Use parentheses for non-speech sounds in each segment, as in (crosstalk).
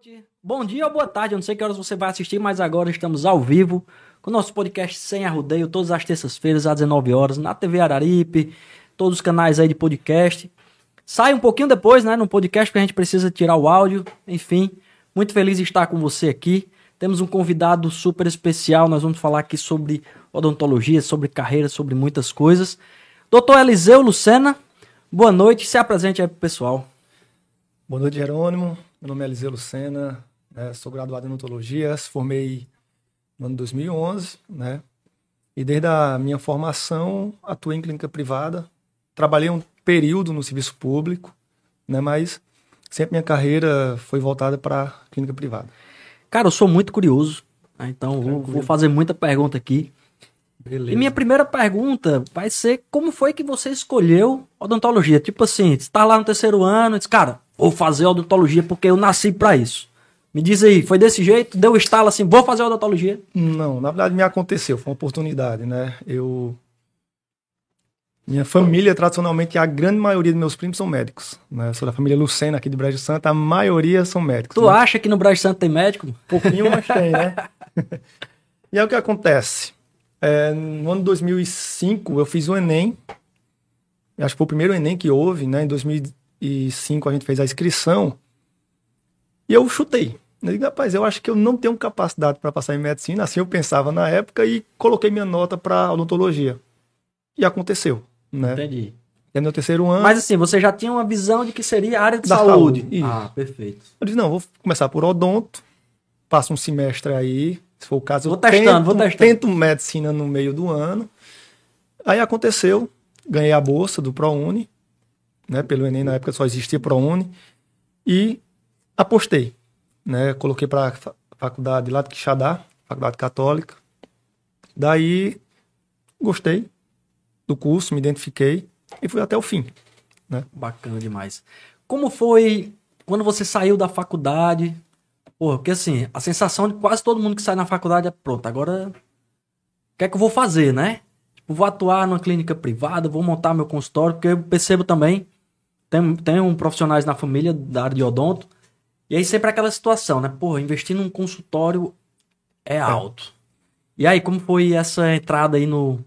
noite, bom dia ou boa tarde. Eu não sei que horas você vai assistir, mas agora estamos ao vivo com o nosso podcast Sem Arrudeio, todas as terças-feiras às 19 horas na TV Araripe, todos os canais aí de podcast. Sai um pouquinho depois, né, no podcast, porque a gente precisa tirar o áudio. Enfim, muito feliz de estar com você aqui. Temos um convidado super especial. Nós vamos falar aqui sobre odontologia, sobre carreira, sobre muitas coisas. Doutor Eliseu Lucena, boa noite. Se apresente aí pro pessoal. Boa noite, Jerônimo. Meu nome é Eliseu Lucena, né? sou graduado em odontologia, formei no ano 2011, né? E desde a minha formação atuei em clínica privada, trabalhei um período no serviço público, né? Mas sempre minha carreira foi voltada para clínica privada. Cara, eu sou muito curioso, né? então vou, vou, fazer muita pergunta aqui. Beleza. E minha primeira pergunta vai ser como foi que você escolheu odontologia? Tipo assim, você tá lá no terceiro ano, diz, cara, vou fazer odontologia porque eu nasci para isso. Me diz aí, foi desse jeito? Deu estalo assim, vou fazer odontologia? Não, na verdade me aconteceu, foi uma oportunidade, né? Eu minha família, tradicionalmente, a grande maioria dos meus primos são médicos. Né? Eu sou da família Lucena, aqui de Brejo Santo, a maioria são médicos. Tu né? acha que no Brejo Santo tem médico? Pouquinho, mas tem, né? (laughs) e é o que acontece. É, no ano de 2005, eu fiz o Enem. Acho que foi o primeiro Enem que houve, né? Em 2005 a gente fez a inscrição. E eu chutei. Eu digo, rapaz, eu acho que eu não tenho capacidade para passar em medicina. Assim eu pensava na época e coloquei minha nota para odontologia. E aconteceu, né? Entendi. É no terceiro ano. Mas assim, você já tinha uma visão de que seria a área de da saúde. saúde. Ah, perfeito. Eu disse, não, vou começar por odonto, passo um semestre aí, se for o caso, vou testando, tento, vou testando. tento medicina no meio do ano. Aí aconteceu, ganhei a bolsa do ProUni, né? Pelo Enem na época só existia ProUni. E apostei, né? Coloquei para faculdade lá de Quixadá, faculdade católica. Daí gostei do curso, me identifiquei e fui até o fim, né? Bacana demais. Como foi quando você saiu da faculdade? Pô, porque assim, a sensação de quase todo mundo que sai na faculdade é pronto, agora o que é que eu vou fazer, né? Tipo, vou atuar numa clínica privada, vou montar meu consultório, porque eu percebo também, tem, tem um profissionais na família da área de odonto, e aí sempre aquela situação, né? Pô, investir num consultório é, é. alto. E aí, como foi essa entrada aí no.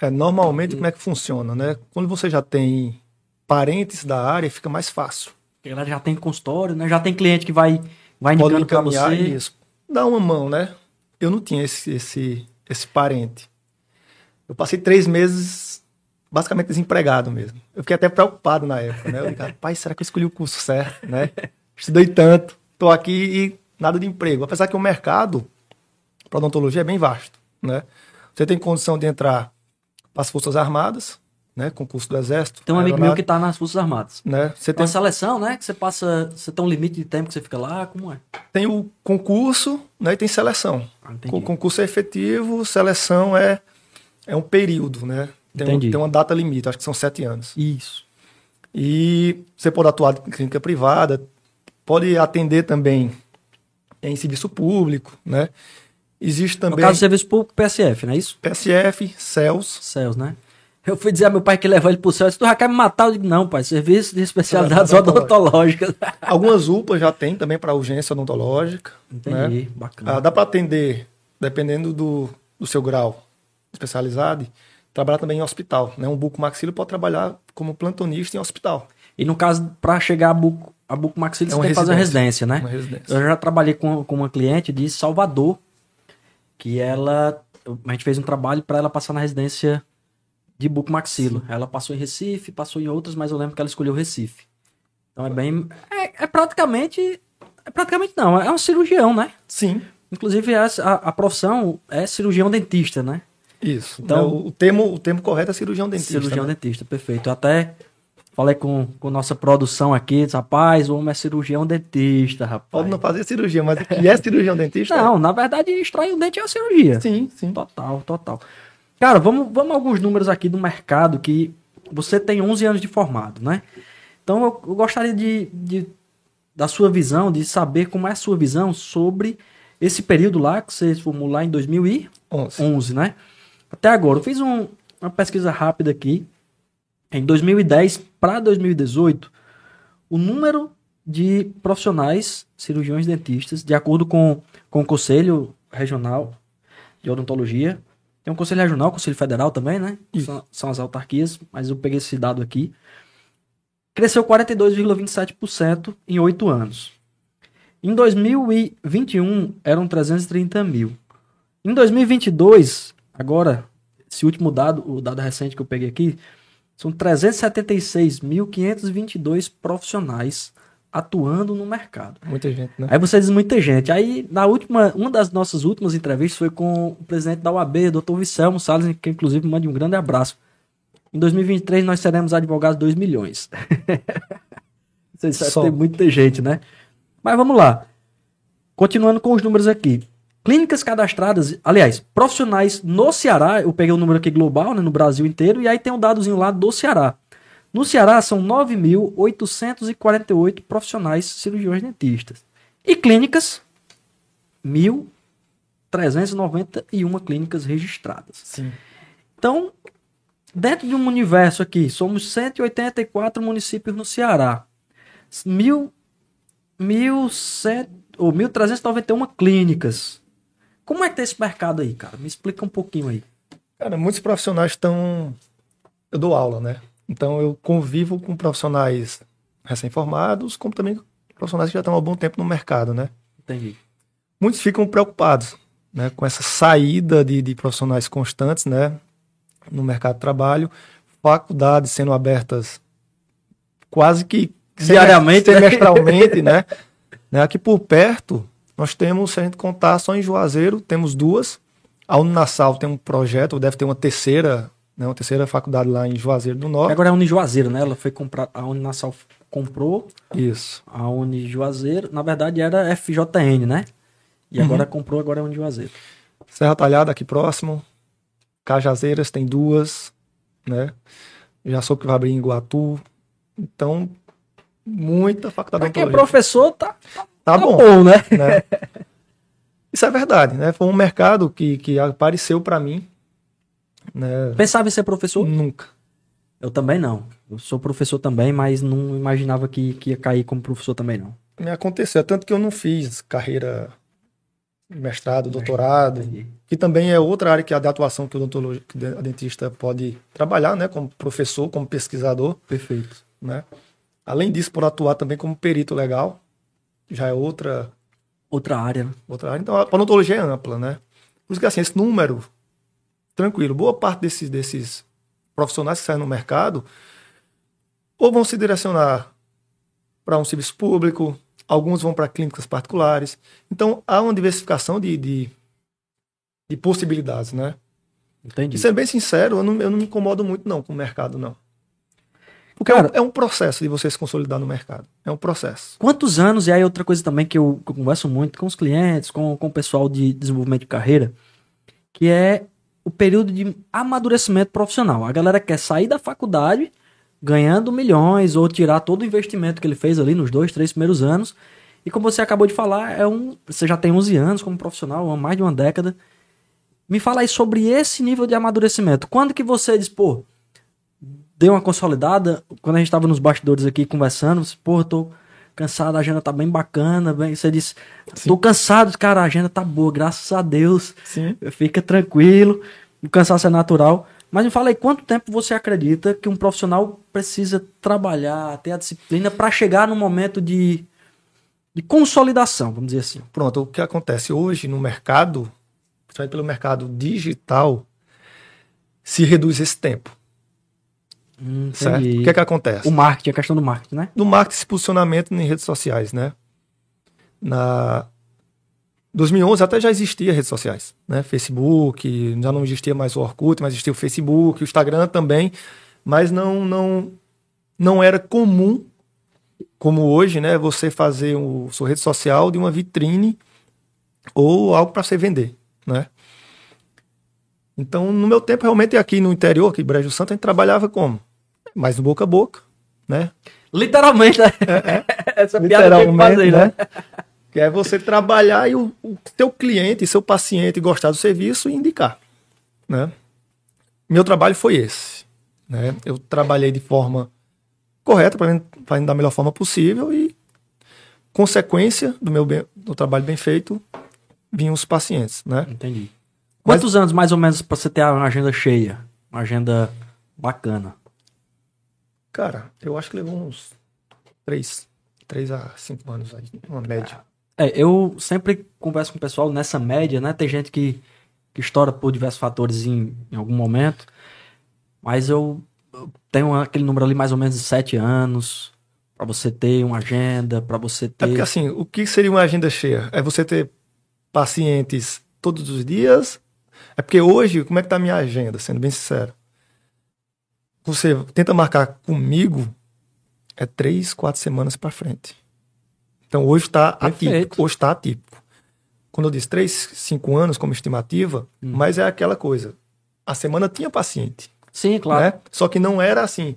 É, normalmente, como é que funciona, né? Quando você já tem parentes da área, fica mais fácil. Porque ela já tem consultório, né? Já tem cliente que vai, vai indicando para você. Isso. Dá uma mão, né? Eu não tinha esse, esse, esse parente. Eu passei três meses basicamente desempregado mesmo. Eu fiquei até preocupado na época, né? Eu falei, (laughs) pai, será que eu escolhi o curso certo, né? estudei tanto, estou aqui e nada de emprego. Apesar que o mercado para odontologia é bem vasto, né? Você tem condição de entrar para as Forças Armadas, né? Concurso do Exército. Tem um amigo meu que está nas Forças Armadas. Né? Você tem uma seleção, né? Que você passa. Você tem um limite de tempo que você fica lá, como é? Tem o concurso, né? E tem seleção. Ah, o concurso é efetivo, seleção é, é um período, né? Tem, um, tem uma data limite, acho que são sete anos. Isso. E você pode atuar em clínica privada, pode atender também em serviço público, né? Existe também. No caso, serviço público, PSF, não é isso? PSF, CELS. CELS, né? Eu fui dizer a meu pai que levou ele pro céu, tu já quer me matar? Eu digo, não, pai, serviço de especialidades odontológicas. Algumas UPAs já tem também para urgência odontológica. Entendi, né? bacana. Ah, dá para atender, dependendo do, do seu grau de especialidade, trabalhar também em hospital. Né? Um bucomaxilo pode trabalhar como plantonista em hospital. E no caso, para chegar a buco, a bucomaxilo, é você tem que fazer uma residência, né? Uma residência. Eu já trabalhei com, com uma cliente de Salvador, que ela... A gente fez um trabalho para ela passar na residência de bucomaxilo. Sim. Ela passou em Recife, passou em outras, mas eu lembro que ela escolheu Recife. Então é bem... É, é praticamente... É praticamente não, é um cirurgião, né? Sim. Inclusive, a, a, a profissão é cirurgião dentista, né? Isso. Então, o, termo, o termo correto é cirurgião dentista. Cirurgião né? dentista, perfeito. Eu até falei com, com nossa produção aqui, disse, rapaz, o homem é cirurgião dentista, rapaz. Pode não fazer cirurgia, mas que é cirurgião dentista? (laughs) Não, na verdade, extrair o dente é a cirurgia. Sim, sim. Total, total. Cara, vamos, vamos alguns números aqui do mercado que você tem 11 anos de formado, né? Então, eu, eu gostaria de, de, da sua visão, de saber como é a sua visão sobre esse período lá que você formou lá em 2011, 11, né? Até agora, eu fiz um, uma pesquisa rápida aqui. Em 2010 para 2018, o número de profissionais, cirurgiões dentistas, de acordo com, com o Conselho Regional de Odontologia. Tem um Conselho Regional, Conselho Federal também, né? São, são as autarquias, mas eu peguei esse dado aqui. Cresceu 42,27% em oito anos. Em 2021, eram 330 mil. Em 2022, agora, esse último dado, o dado recente que eu peguei aqui, são 376.522 profissionais atuando no mercado. Muita gente, né? Aí você diz muita gente. Aí, na última, uma das nossas últimas entrevistas foi com o presidente da UAB, doutor Vicelmo Salles, que inclusive manda um grande abraço. Em 2023 nós seremos advogados 2 milhões. (laughs) Você sabe Só. tem muita gente, né? Mas vamos lá. Continuando com os números aqui. Clínicas cadastradas, aliás, profissionais no Ceará, eu peguei o número aqui global, né, no Brasil inteiro, e aí tem um dadozinho lá do Ceará. No Ceará são 9.848 profissionais cirurgiões dentistas. E clínicas, 1.391 clínicas registradas. Sim. Então, dentro de um universo aqui, somos 184 municípios no Ceará. Mil, mil cento, ou 1.391 clínicas. Como é que tá esse mercado aí, cara? Me explica um pouquinho aí. Cara, muitos profissionais estão. Eu dou aula, né? Então eu convivo com profissionais recém-formados, como também profissionais que já estão há bom tempo no mercado, né? Entendi. Muitos ficam preocupados né, com essa saída de, de profissionais constantes né, no mercado de trabalho, faculdades sendo abertas quase que Diariamente, né? semestralmente, né? (laughs) né? Aqui por perto, nós temos, se a gente contar só em Juazeiro, temos duas. A Uninasal tem um projeto, deve ter uma terceira, né, uma terceira faculdade lá em Juazeiro do Norte. Agora é a Unijuazeiro, né? Ela foi comprar, a Uninasal comprou Isso. a Unijuazeiro. Na verdade era FJN, né? E agora Uhum. comprou, agora é Unijuazeiro. Serra Talhada aqui próximo. Cajazeiras tem duas, né? Já soube que vai abrir em Iguatu. Então, muita faculdade Pra quem é professor, tá, Tá bom, né? né? (laughs) Isso é verdade, né? Foi um mercado que, que apareceu para mim, né? Pensava em ser professor? Nunca. Eu também não. Eu sou professor também, mas não imaginava que, que ia cair como professor também, não. Me aconteceu, tanto que eu não fiz carreira mestrado, doutorado, Entendi. que também é outra área que é a de atuação que o odontologi- que a dentista pode trabalhar, né, como professor, como pesquisador, Perfeito. né? Além disso, por atuar também como perito legal, já é outra Outra área, né? outra área. Então, a odontologia é ampla, né? Por isso que assim, esse número tranquilo, boa parte desses desses profissionais que saem no mercado ou vão se direcionar para um serviço público, alguns vão para clínicas particulares. Então, há uma diversificação de, de, de possibilidades, né? Entendi. E sendo bem sincero, eu não, eu não me incomodo muito não com o mercado, não. Porque Cara- é, um, é um processo de você se consolidar no mercado. É um processo. Quantos anos, e aí outra coisa também que eu, que eu converso muito com os clientes, com, com o pessoal de desenvolvimento de carreira, que é o período de amadurecimento profissional. A galera quer sair da faculdade ganhando milhões ou tirar todo o investimento que ele fez ali nos dois, três primeiros anos. E como você acabou de falar, é um, você já tem 11 anos como profissional, há mais de uma década. Me fala aí sobre esse nível de amadurecimento. Quando que você diz, pô, deu uma consolidada, quando a gente tava nos bastidores aqui conversando, pô, eu tô cansado, a agenda tá bem bacana, bem, você disse, tô cansado, cara, a agenda tá boa, graças a Deus, Sim. fica tranquilo, o cansaço é natural. Mas me fala aí, quanto tempo você acredita que um profissional precisa trabalhar, ter a disciplina para chegar no momento de, de consolidação, vamos dizer assim? Pronto, o que acontece hoje no mercado, principalmente pelo mercado digital, se reduz esse tempo, Hum, certo? O que é que acontece? O marketing, a questão do marketing, né? No marketing, esse posicionamento em redes sociais, né? Na 2011 até já existia redes sociais, né? Facebook, já não existia mais o Orkut, mas existia o Facebook, o Instagram também, mas não não não era comum como hoje, né? Você fazer o sua rede social de uma vitrine ou algo para você vender, né? Então, no meu tempo, realmente aqui no interior, aqui em Brejo Santo, a gente trabalhava como? Mais no boca a boca, né? Literalmente, né? (laughs) Essa piada tem que fazer, né? Que é você trabalhar e o, o teu cliente, seu paciente gostar do serviço e indicar, né? Meu trabalho foi esse, né? Eu trabalhei de forma correta para fazendo da melhor forma possível e consequência do meu bem- do trabalho bem feito, vinham os pacientes, né? Entendi. Mas- Quantos anos, mais ou menos, pra você ter uma agenda cheia? Uma agenda bacana. Cara, eu acho que levou uns três, três a cinco anos aí, uma média. É, eu sempre converso com o pessoal nessa média, né? Tem gente que, que estoura por diversos fatores em, em algum momento. Mas eu, eu tenho aquele número ali mais ou menos de sete anos. Pra você ter uma agenda, pra você É porque ter. assim, o que seria uma agenda cheia? É você ter pacientes todos os dias? É porque hoje, como é que tá a minha agenda, sendo bem sincero? Você tenta marcar comigo, é três, quatro semanas para frente. Então hoje está atípico. Hoje está atípico. Quando eu disse três, cinco anos como estimativa, Hum. mas é aquela coisa. A semana tinha paciente, Sim, claro. né? Só que não era assim.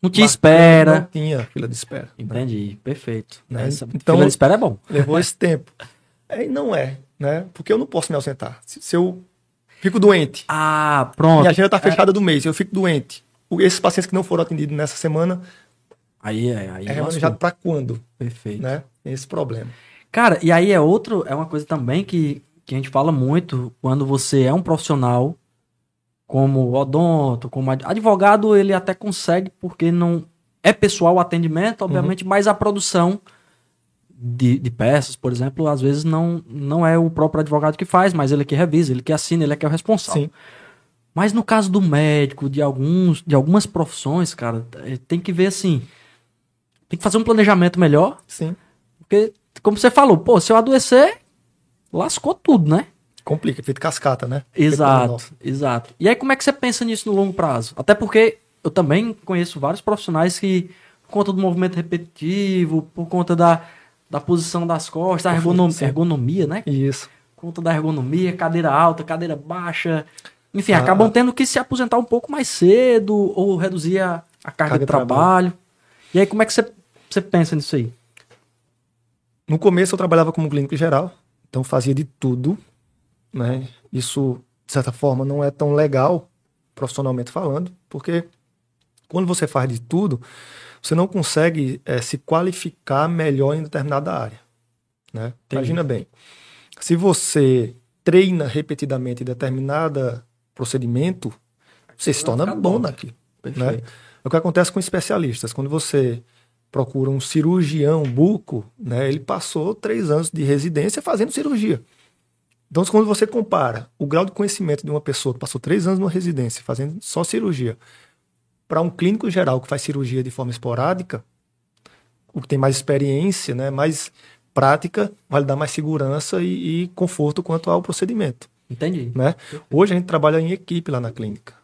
Não marcando, espera. Não tinha fila de espera. né? Entendi, perfeito. Né? Essa Então- fila de espera é bom. Levou esse tempo. É, não é, né? Porque eu não posso me ausentar. Se, se eu fico doente, Ah, pronto. minha agenda está fechada do mês, eu fico doente. Esses pacientes que não foram atendidos nessa semana Aí é, aí é remanejado para quando, Perfeito. né? Tem esse problema. Cara, e aí é outro, é uma coisa também que, que a gente fala muito quando você é um profissional como odonto, como ad- advogado, ele até consegue porque não é pessoal o atendimento, obviamente, mas a produção de, de peças, por exemplo, às vezes não, não é o próprio advogado que faz, mas ele que revisa, ele que assina, ele é que é o responsável. Sim. Mas no caso do médico, de alguns, de algumas profissões, cara, eh, tem que ver assim, tem que fazer um planejamento melhor, Sim. porque, como você falou, pô, se eu adoecer, lascou tudo, né? Complica, feito cascata, né? Exato, exato. E aí, como é que você pensa nisso no longo prazo? Até porque eu também conheço vários profissionais que, por conta do movimento repetitivo, por conta da, da posição das costas, da ergonom- ergonomia, né? Isso. Por conta da ergonomia, cadeira alta, cadeira baixa. Enfim, Ah. acabam tendo que se aposentar um pouco mais cedo ou reduzir a, a carga, Carga de trabalho. trabalho. E aí, como é que você, você pensa nisso aí? No começo eu trabalhava como clínico geral, então fazia de tudo, né? Isso, de certa forma, não é tão legal, profissionalmente falando, porque quando você faz de tudo, você não consegue eh, se qualificar melhor em determinada área, né? Imagina bem, se você treina repetidamente determinada procedimento, você se vai torna bom naquilo. Perfeito. É o que acontece com especialistas. Quando você procura um cirurgião buco, né, ele passou três anos de residência fazendo cirurgia. Então, quando você compara o grau de conhecimento de uma pessoa que passou três anos numa residência fazendo só cirurgia, para um clínico geral que faz cirurgia de forma esporádica, o que tem mais experiência, né, mais prática, vai lhe dar mais segurança e, e conforto quanto ao procedimento. Entendi. Né? Hoje a gente trabalha em equipe lá na clínica.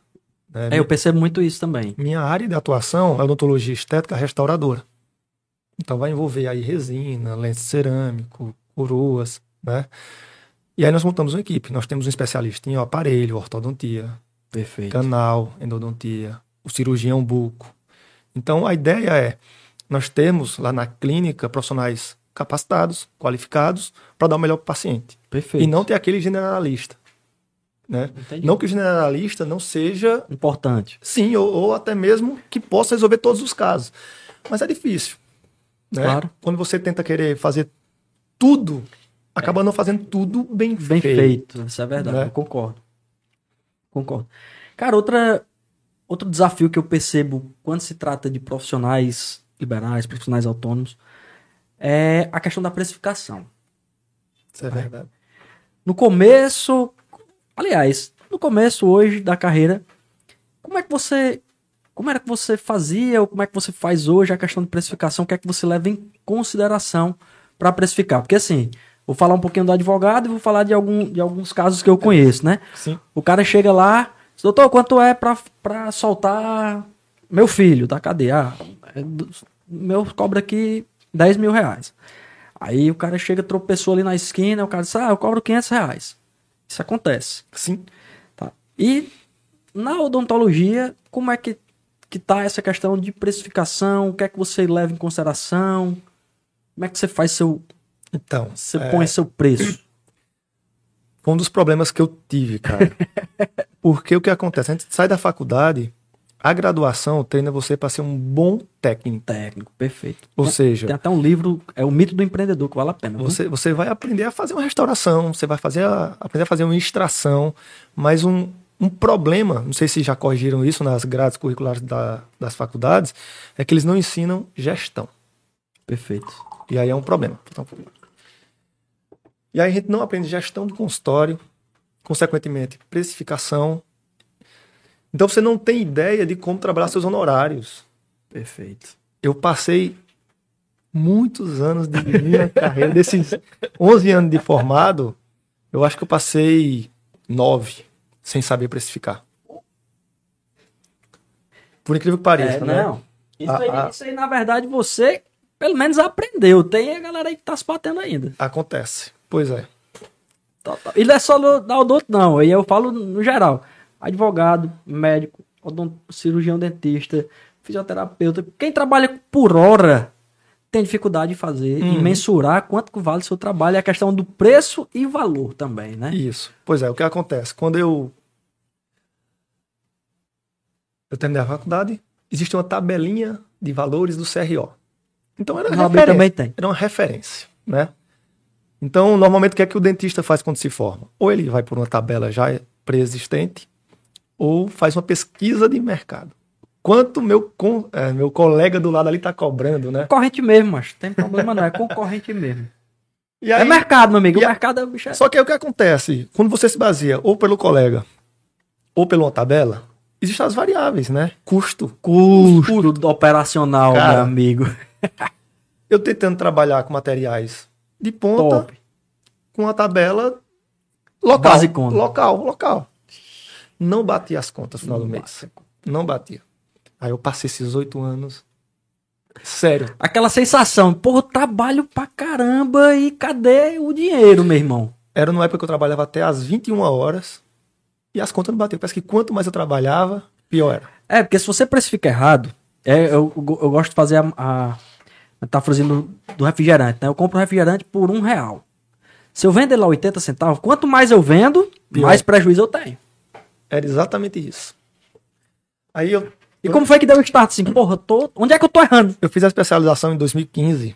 né? É, eu percebo muito isso também. Minha área de atuação é odontologia estética restauradora. Então vai envolver aí resina, lente cerâmico, coroas, né? E aí nós montamos uma equipe. Nós temos um especialista em aparelho, ortodontia, Perfeito. canal, endodontia, o cirurgião buco. Então a ideia é nós termos lá na clínica profissionais capacitados, qualificados, para dar o melhor para o paciente. Perfeito. E não ter aquele generalista. Né? Entendi. Não que o generalista não seja Importante. Sim, ou, ou até mesmo que possa resolver todos os casos. Mas é difícil. Né? Claro. Quando você tenta querer fazer tudo, acaba não fazendo tudo bem, Bem feito. feito, isso é verdade, né? eu concordo. Concordo. Cara, outra, outro desafio que eu percebo quando se trata de profissionais liberais, profissionais autônomos, é a questão da precificação. Isso é verdade. No começo, aliás, no começo hoje da carreira, como é que você, como era que você fazia ou como é que você faz hoje a questão de precificação? O que é que você leva em consideração para precificar? Porque assim, vou falar um pouquinho do advogado e vou falar de, algum, de alguns casos que eu conheço, né? Sim. O cara chega lá, diz, doutor, quanto é pra soltar meu filho da cadeia? Ah, é meu cobra aqui 10 mil reais. Aí o cara chega, tropeçou ali na esquina, o cara diz, ah, eu cobro 500 reais. Isso acontece. Sim. Tá? E na odontologia, como é que, que tá essa questão de precificação? O que é que você leva em consideração? Como é que você faz seu. Então, Você é, põe seu preço? foi um dos problemas que eu tive, cara. (laughs) Porque o que acontece? A gente sai da faculdade a graduação treina você para ser um bom técnico. Técnico, perfeito. Ou tem, seja, tem até um livro, é o mito do empreendedor, que vale a pena. viu? você, você vai aprender a fazer uma restauração, você vai fazer a- aprender a fazer uma extração, mas um, um problema, não sei se já corrigiram isso nas grades curriculares da- das faculdades, é que eles não ensinam gestão. Perfeito. E aí é um problema. Então, E aí a gente não aprende gestão do consultório, consequentemente, precificação. Então você não tem ideia de como trabalhar seus honorários. Perfeito. Eu passei muitos anos de minha (laughs) carreira, desses 11 anos de formado, eu acho que eu passei nove sem saber precificar. Por incrível que pareça, É, né? não. Isso, A- aí, a- isso aí, na verdade, você pelo menos aprendeu. Tem a galera aí que tá se batendo ainda. Acontece. Pois é. E não é só no, da odonto, não. Aí eu falo no geral. Advogado, médico, cirurgião dentista, fisioterapeuta. Quem trabalha por hora tem dificuldade de fazer e Uhum. mensurar quanto que vale o seu trabalho. É a questão do preço e valor também, né? Isso. Pois é, o que acontece? Quando eu. Eu terminei a faculdade, existe uma tabelinha de valores do CRO. Então era referência. também tem. Era uma referência, né? Então, normalmente, o que é que o dentista faz quando se forma? Ou ele vai por uma tabela já pré-existente, ou faz uma pesquisa de mercado. Quanto meu, con- é, meu colega do lado ali está cobrando, né? Concorrente mesmo, mas tem problema não. É concorrente mesmo. (laughs) E É aí- mercado, meu amigo. O a- mercado é bicho. é- Só que aí o que acontece? Quando você se baseia ou pelo colega ou pela tabela, existem as variáveis, né? Custo. Custo operacional, Cara, meu amigo. (laughs) Eu tentando trabalhar com materiais de ponta, Top. com a tabela local. Basicona. Local, local. Não batia as contas no final do mês. Não batia. Aí eu passei esses oito anos. Sério. Aquela sensação, porra, eu trabalho pra caramba e cadê o dinheiro, meu irmão? Era numa época que eu trabalhava até às 21 horas e as contas não batiam. Parece que quanto mais eu trabalhava, pior era. É, porque se você precifica errado, é, eu, eu, eu gosto de fazer a, a metáforazinha do, do refrigerante, né? Eu compro um refrigerante por um real. Se eu vender lá 80 centavos, quanto mais eu vendo, Pior. mais prejuízo eu tenho. Era exatamente isso. Aí eu, E como foi que deu o start assim? Porra, tô, onde é que eu tô errando? eu fiz a especialização em 2015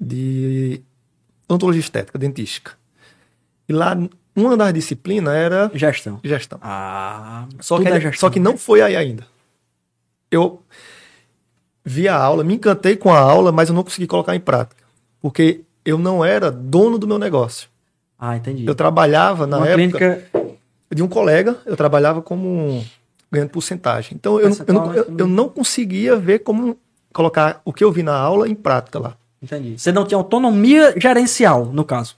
de odontologia estética, dentística. E lá, uma das disciplinas era Gestão. gestão. Ah, Só que, é gestão. só que não foi aí ainda. Eu vi a aula, me encantei com a aula, mas eu não consegui colocar em prática. Porque eu não era dono do meu negócio. Ah, entendi. Eu trabalhava na Uma época clínica de um colega, eu trabalhava como ganhando porcentagem. Então eu, não- eu, não, eu, né? eu não conseguia ver como colocar o que eu vi na aula em prática lá. Entendi. Você não tinha autonomia gerencial, no caso.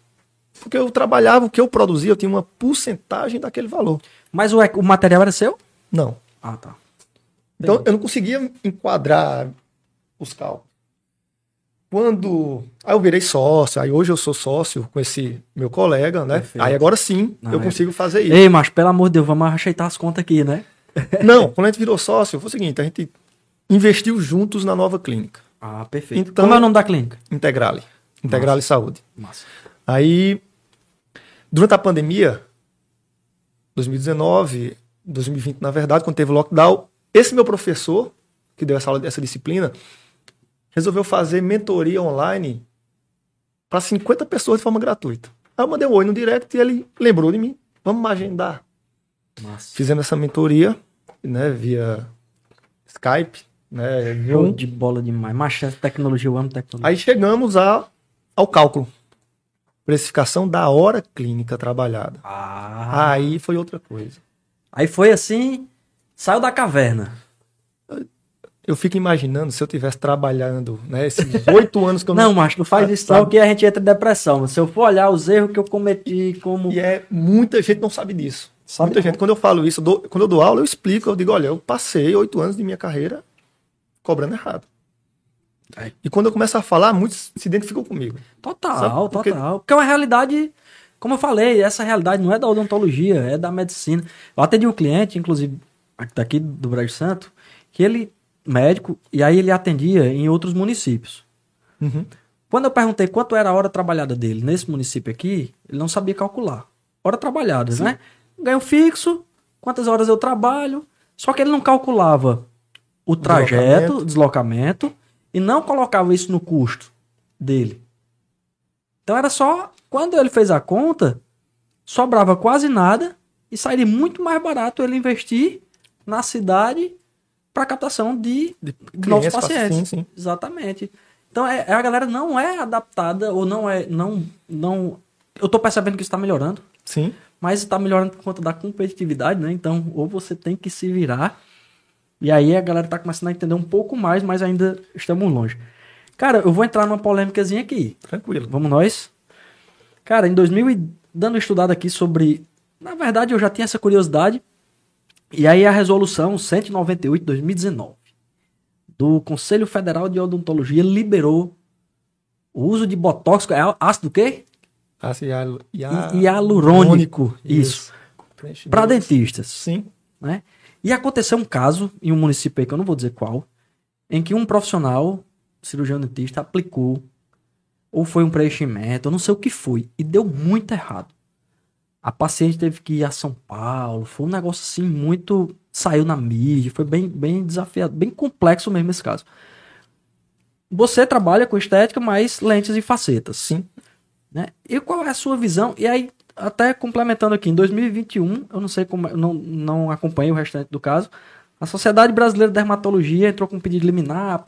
Porque eu trabalhava, o que eu produzia, eu tinha uma porcentagem daquele valor. Mas o, o material era seu? Não. Ah, tá. Então eu não conseguia enquadrar os cálculos. Quando. Aí eu virei sócio, aí hoje eu sou sócio com esse meu colega, né? Perfeito. Aí agora sim Não, eu é- consigo fazer isso. Ei, mas pelo amor de Deus, vamos ajeitar as contas aqui, né? (laughs) Não, quando a gente virou sócio, foi o seguinte: a gente investiu juntos na nova clínica, Ah, perfeito. Então- Como é o nome da clínica? Integrale. Integrale Saúde. Massa. Aí, durante a pandemia, 2019, 2020, na verdade, quando teve o lockdown, esse meu professor, que deu essa aula dessa disciplina, resolveu fazer mentoria online para 50 pessoas de forma gratuita. Aí eu mandei um oi no direct e ele lembrou de mim. Vamos agendar. Massa. Fizemos essa mentoria, né, via Skype, né, Zoom. de bola demais. Essa tecnologia, eu amo tecnologia. Aí chegamos a, ao cálculo. Precificação da hora clínica trabalhada. Ah. Aí foi outra coisa. Aí foi assim, saiu da caverna. Eu fico imaginando se eu tivesse trabalhando, né, esses oito (laughs) anos que eu Não, macho, não faz isso não, sabe? que a gente entra em depressão. Se eu for olhar os erros que eu cometi como... E é muita gente não sabe disso. Sabe muita não. gente, quando eu falo isso, eu dou- quando eu dou aula, eu explico, eu digo, olha, eu passei oito anos de minha carreira cobrando errado. Aí. E quando eu começo a falar, muitos se identificam comigo. Total, Sabe? Porque- total. Porque é uma realidade, como eu falei, essa realidade não é da odontologia, é da medicina. Eu atendi um cliente, inclusive, daqui do Brasil Santo, que ele, médico, e aí ele atendia em outros municípios. Uhum. Quando eu perguntei quanto era a hora trabalhada dele nesse município aqui, ele não sabia calcular. Hora trabalhada, né? Ganho fixo, quantas horas eu trabalho. Só que ele não calculava o trajeto, o deslocamento, e não colocava isso no custo dele. Então era só. Quando ele fez a conta, sobrava quase nada e sairia muito mais barato ele investir na cidade para captação de, de novos pacientes. Sim, sim. Exatamente. Então é, é, a galera não é adaptada ou não é não não eu tô percebendo que está melhorando. Sim. Mas está melhorando por conta da competitividade, né? Então, ou você tem que se virar. E aí a galera tá começando a entender um pouco mais, mas ainda estamos longe. Cara, eu vou entrar numa polêmicazinha aqui. Tranquilo. Vamos nós? Cara, em 2000 dando estudado aqui sobre, na verdade eu já tinha essa curiosidade. E aí a resolução 198 de 2019 do Conselho Federal de Odontologia liberou o uso de botox, é ácido o quê? Ácido hialurônico. Isso. isso. Para dentistas. Sim. Né? E aconteceu um caso em um município aí, que eu não vou dizer qual, em que um profissional, cirurgião dentista, aplicou, ou foi um preenchimento, eu não sei o que foi, e deu muito errado. A paciente teve que ir a São Paulo, foi um negócio assim muito saiu na mídia, foi bem, bem desafiado, bem complexo mesmo esse caso. Você trabalha com estética, mas lentes e facetas. Sim. Né? E qual é a sua visão? E aí, até complementando aqui, em 2021, eu não sei como, não, não acompanhei o restante do caso, a Sociedade Brasileira de Dermatologia entrou com um pedido liminar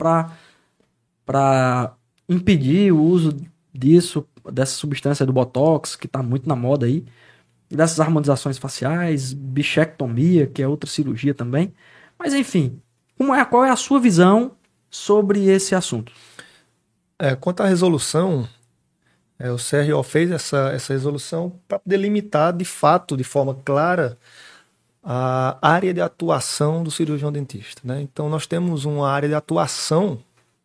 para impedir o uso disso, dessa substância do Botox, que está muito na moda aí dessas harmonizações faciais, bichectomia, que é outra cirurgia também. Mas enfim, como é, qual é a sua visão sobre esse assunto? É, quanto à resolução, é, o CRO fez essa, essa resolução para delimitar de fato, de forma clara, a área de atuação do cirurgião dentista. Né? Então, nós temos uma área de atuação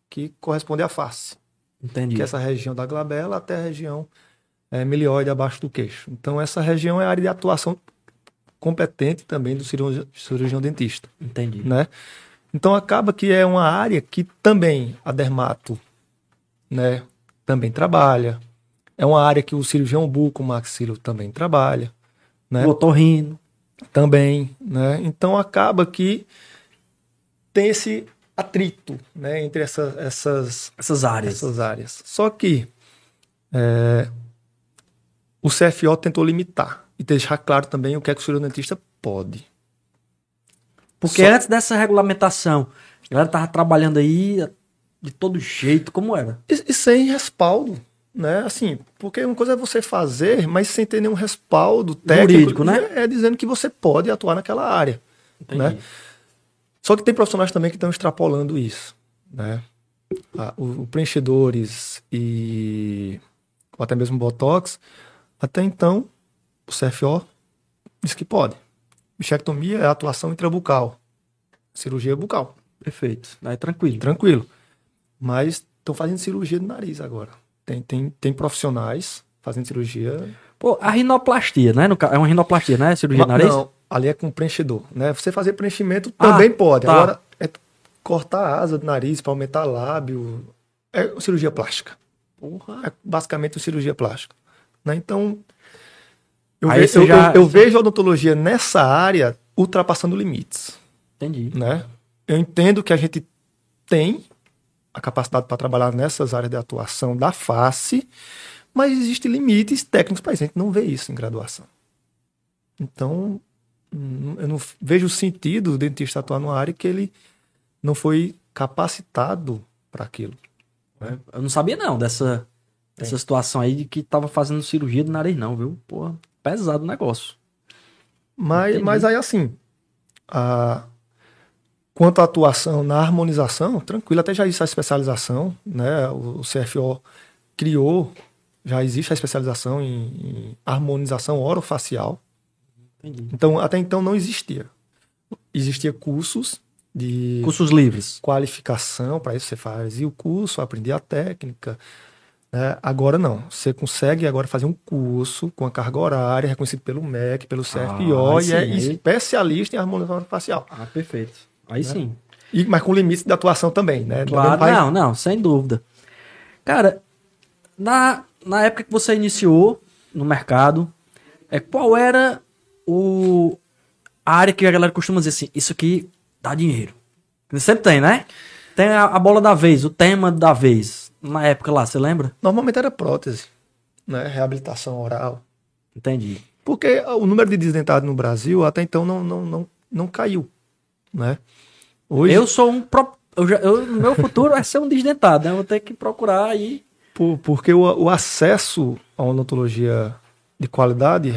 que corresponde à face. Entendi. Que é essa região da glabela até a região é, milioide abaixo do queixo. Então, essa região é a área de atuação competente também do cirurgião, cirurgião dentista. Entendi. Né? Então, acaba que é uma área que também a dermato né, também trabalha. É uma área que o cirurgião buco maxilo também trabalha. Né? O otorrino. Também. Né? Então, acaba que tem esse atrito né, entre essa, essas, essas áreas. Essas áreas. Só que é, o CFO tentou limitar e deixar claro também o que é que o cirurgião dentista pode. Porque Só... antes dessa regulamentação, a galera tava trabalhando aí de todo jeito, como era? E, e, sem respaldo, né? Assim, porque uma coisa é você fazer, mas sem ter nenhum respaldo técnico. Jurídico, né? É, é dizendo que você pode atuar naquela área, Entendi. né? Só que tem profissionais também que estão extrapolando isso, né? Ah, o, o preenchedores e ou até mesmo botox até então, o CFO diz que pode. Bichectomia é atuação intrabucal. Cirurgia bucal. Perfeito. Aí tranquilo. Tranquilo. Mas estão fazendo cirurgia do nariz agora. Tem, tem, tem profissionais fazendo cirurgia. Pô, a rinoplastia, né? É uma rinoplastia, né? Cirurgia do nariz? Não, ali é com preenchedor. Né? Você fazer preenchimento ah, também pode. Tá. Agora, é cortar a asa do nariz para aumentar lábio. É cirurgia plástica. Porra. É basicamente cirurgia plástica. Né? Então, eu, ve eu, já... eu, eu, vejo a odontologia nessa área ultrapassando limites. Entendi. Né? Eu entendo que a gente tem a capacidade para trabalhar nessas áreas de atuação da face, mas existem limites técnicos para isso. A gente não vê isso em graduação. Então, hum, eu não vejo sentido o dentista atuar numa área que ele não foi capacitado para aquilo. Né? Eu não sabia não dessa essa situação aí de que tava fazendo cirurgia do nariz, não, viu? Pô, pesado o negócio. Mas, mas aí, assim, a... quanto à atuação na harmonização, tranquilo, até já existe a especialização, né? O, CFO criou, já existe a especialização em, em harmonização orofacial. Entendi. Então, até então não existia. Existia cursos de cursos livres, qualificação para isso você faz e o curso, aprender a técnica, né? Agora não. Você consegue agora fazer um curso com a carga horária, reconhecido pelo MEC, pelo CFO, ah, e é especialista em harmonização facial. Ah, perfeito. Aí né? sim. E, mas com limites de atuação também, né? Claro, não, não, sem dúvida. Cara, na, na época que você iniciou no mercado, é, qual era o, a área que a galera costuma dizer assim, isso aqui dá dinheiro. Sempre tem, né? Tem a, a bola da vez, o tema da vez. Na época lá, você lembra? Normalmente era prótese, né? Reabilitação oral. Entendi. Porque o número de desdentados no Brasil até então não, não, não, não caiu, né? Hoje... Eu sou um... Pro... Eu já, eu, meu futuro é ser um desdentado, né? Eu vou ter que procurar aí... Por, porque o, o acesso a uma odontologia de qualidade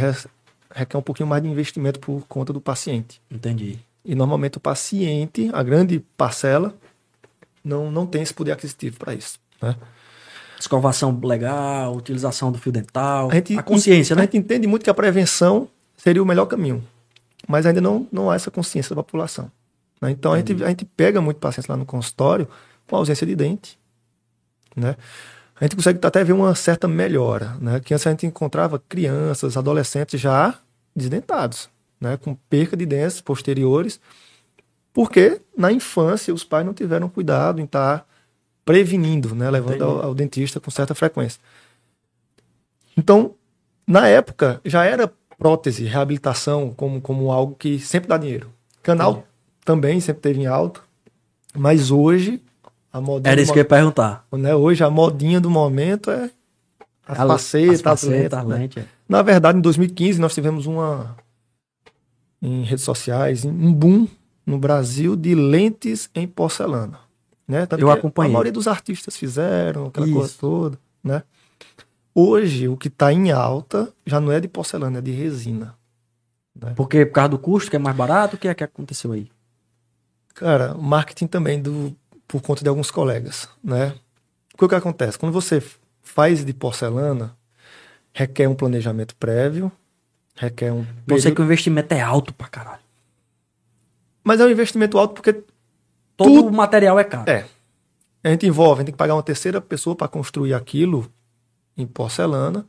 requer um pouquinho mais de investimento por conta do paciente. Entendi. E normalmente o paciente, a grande parcela, não, não tem esse poder aquisitivo para isso. Né? Escovação legal, utilização do fio dental, a, gente, a consciência, né? A gente entende muito que a prevenção seria o melhor caminho, mas ainda não, não há essa consciência da população. Né? Então a gente, a gente pega muito pacientes lá no consultório com ausência de dente, né? A gente consegue até ver uma certa melhora, né? Que antes a gente encontrava crianças, adolescentes já desdentados, né? Com perca de dentes posteriores, porque na infância os pais não tiveram cuidado em estar tá prevenindo, né? Levando ao, ao dentista com certa frequência. Então, na época, já era prótese, reabilitação como, como algo que sempre dá dinheiro. Canal Sim. também sempre teve em alta, mas hoje a modinha Era isso que eu ia perguntar. Né? Hoje a modinha do momento é as a, facetas, as, facetas, as lentes. Né? Na verdade, em 2015 nós tivemos uma em redes sociais, um boom no Brasil de lentes em porcelana. Né? Tanto eu acompanhei. A maioria dos artistas fizeram, aquela isso. coisa toda. Né? Hoje, o que está em alta já não é de porcelana, é de resina. Né? Porque por causa do custo, que é mais barato, o que é que aconteceu aí? Cara, o marketing também do, por conta de alguns colegas, né? O que acontece? Quando você faz de porcelana, requer um planejamento prévio, requer um... Eu sei que o investimento é alto pra caralho. Mas é um investimento alto porque... Todo tudo... o material é caro. É. A gente envolve, a gente tem que pagar uma terceira pessoa para construir aquilo em porcelana.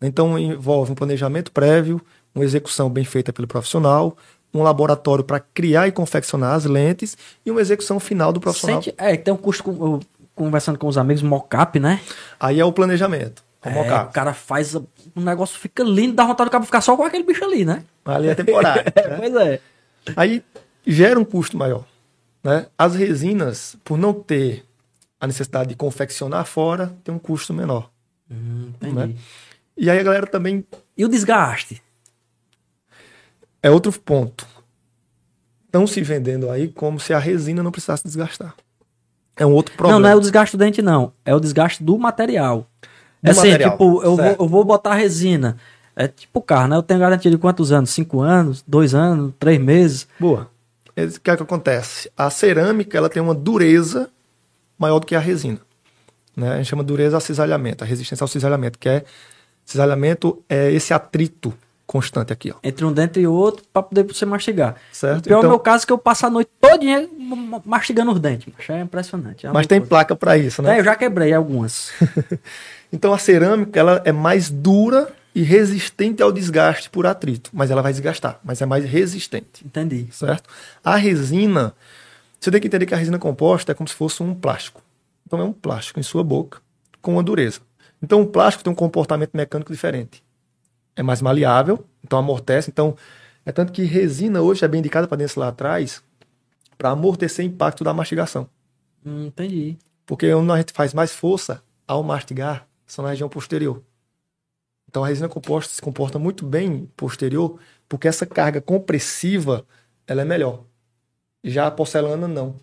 Então envolve um planejamento prévio, uma execução bem feita pelo profissional, um laboratório para criar e confeccionar as lentes e uma execução final do profissional. Sente, é, tem um custo, conversando com os amigos, mocap, né? Aí é o planejamento. É, o cara faz, o negócio fica lindo, dá vontade do cabo ficar só com aquele bicho ali, né? Ali é temporário. (laughs) né? Pois é. Aí gera um custo maior. Né? As resinas, por não ter a necessidade de confeccionar fora, tem um custo menor. Hum, né? E aí a galera também. E o desgaste? é outro ponto. Estão se vendendo aí como se a resina não precisasse desgastar. É um outro problema. Não, não é o desgaste do dente, não. É o desgaste do material. Do é assim, material. tipo, eu vou, eu vou botar resina. É tipo carro, né? Eu tenho garantia de quantos anos? Cinco anos? Dois anos? Três meses? Boa. O que é que acontece? A cerâmica, ela tem uma dureza maior do que a resina. Né? A gente chama dureza a cisalhamento, a resistência ao cisalhamento, que é cisalhamento é esse atrito constante aqui, ó. Entre um dente e outro para poder você mastigar. Certo. O pior então, é o meu caso que eu passo a noite todinha mastigando os dentes. É impressionante. É mas tem coisa. placa para isso, né? É, eu já quebrei algumas. (laughs) então a cerâmica ela é mais dura e resistente ao desgaste por atrito, mas ela vai desgastar, mas é mais resistente. Entendi. Certo? A resina, você tem que entender que a resina composta é como se fosse um plástico. Então é um plástico em sua boca com uma dureza. Então o plástico tem um comportamento mecânico diferente é mais maleável, então amortece. Então, é tanto que resina hoje é bem indicada para dentro lá atrás para amortecer o impacto da mastigação. Hum, entendi. Porque onde a gente faz mais força ao mastigar são na região posterior. Então a resina composta se comporta muito bem posterior, porque essa carga compressiva ela é melhor. Já a porcelana não.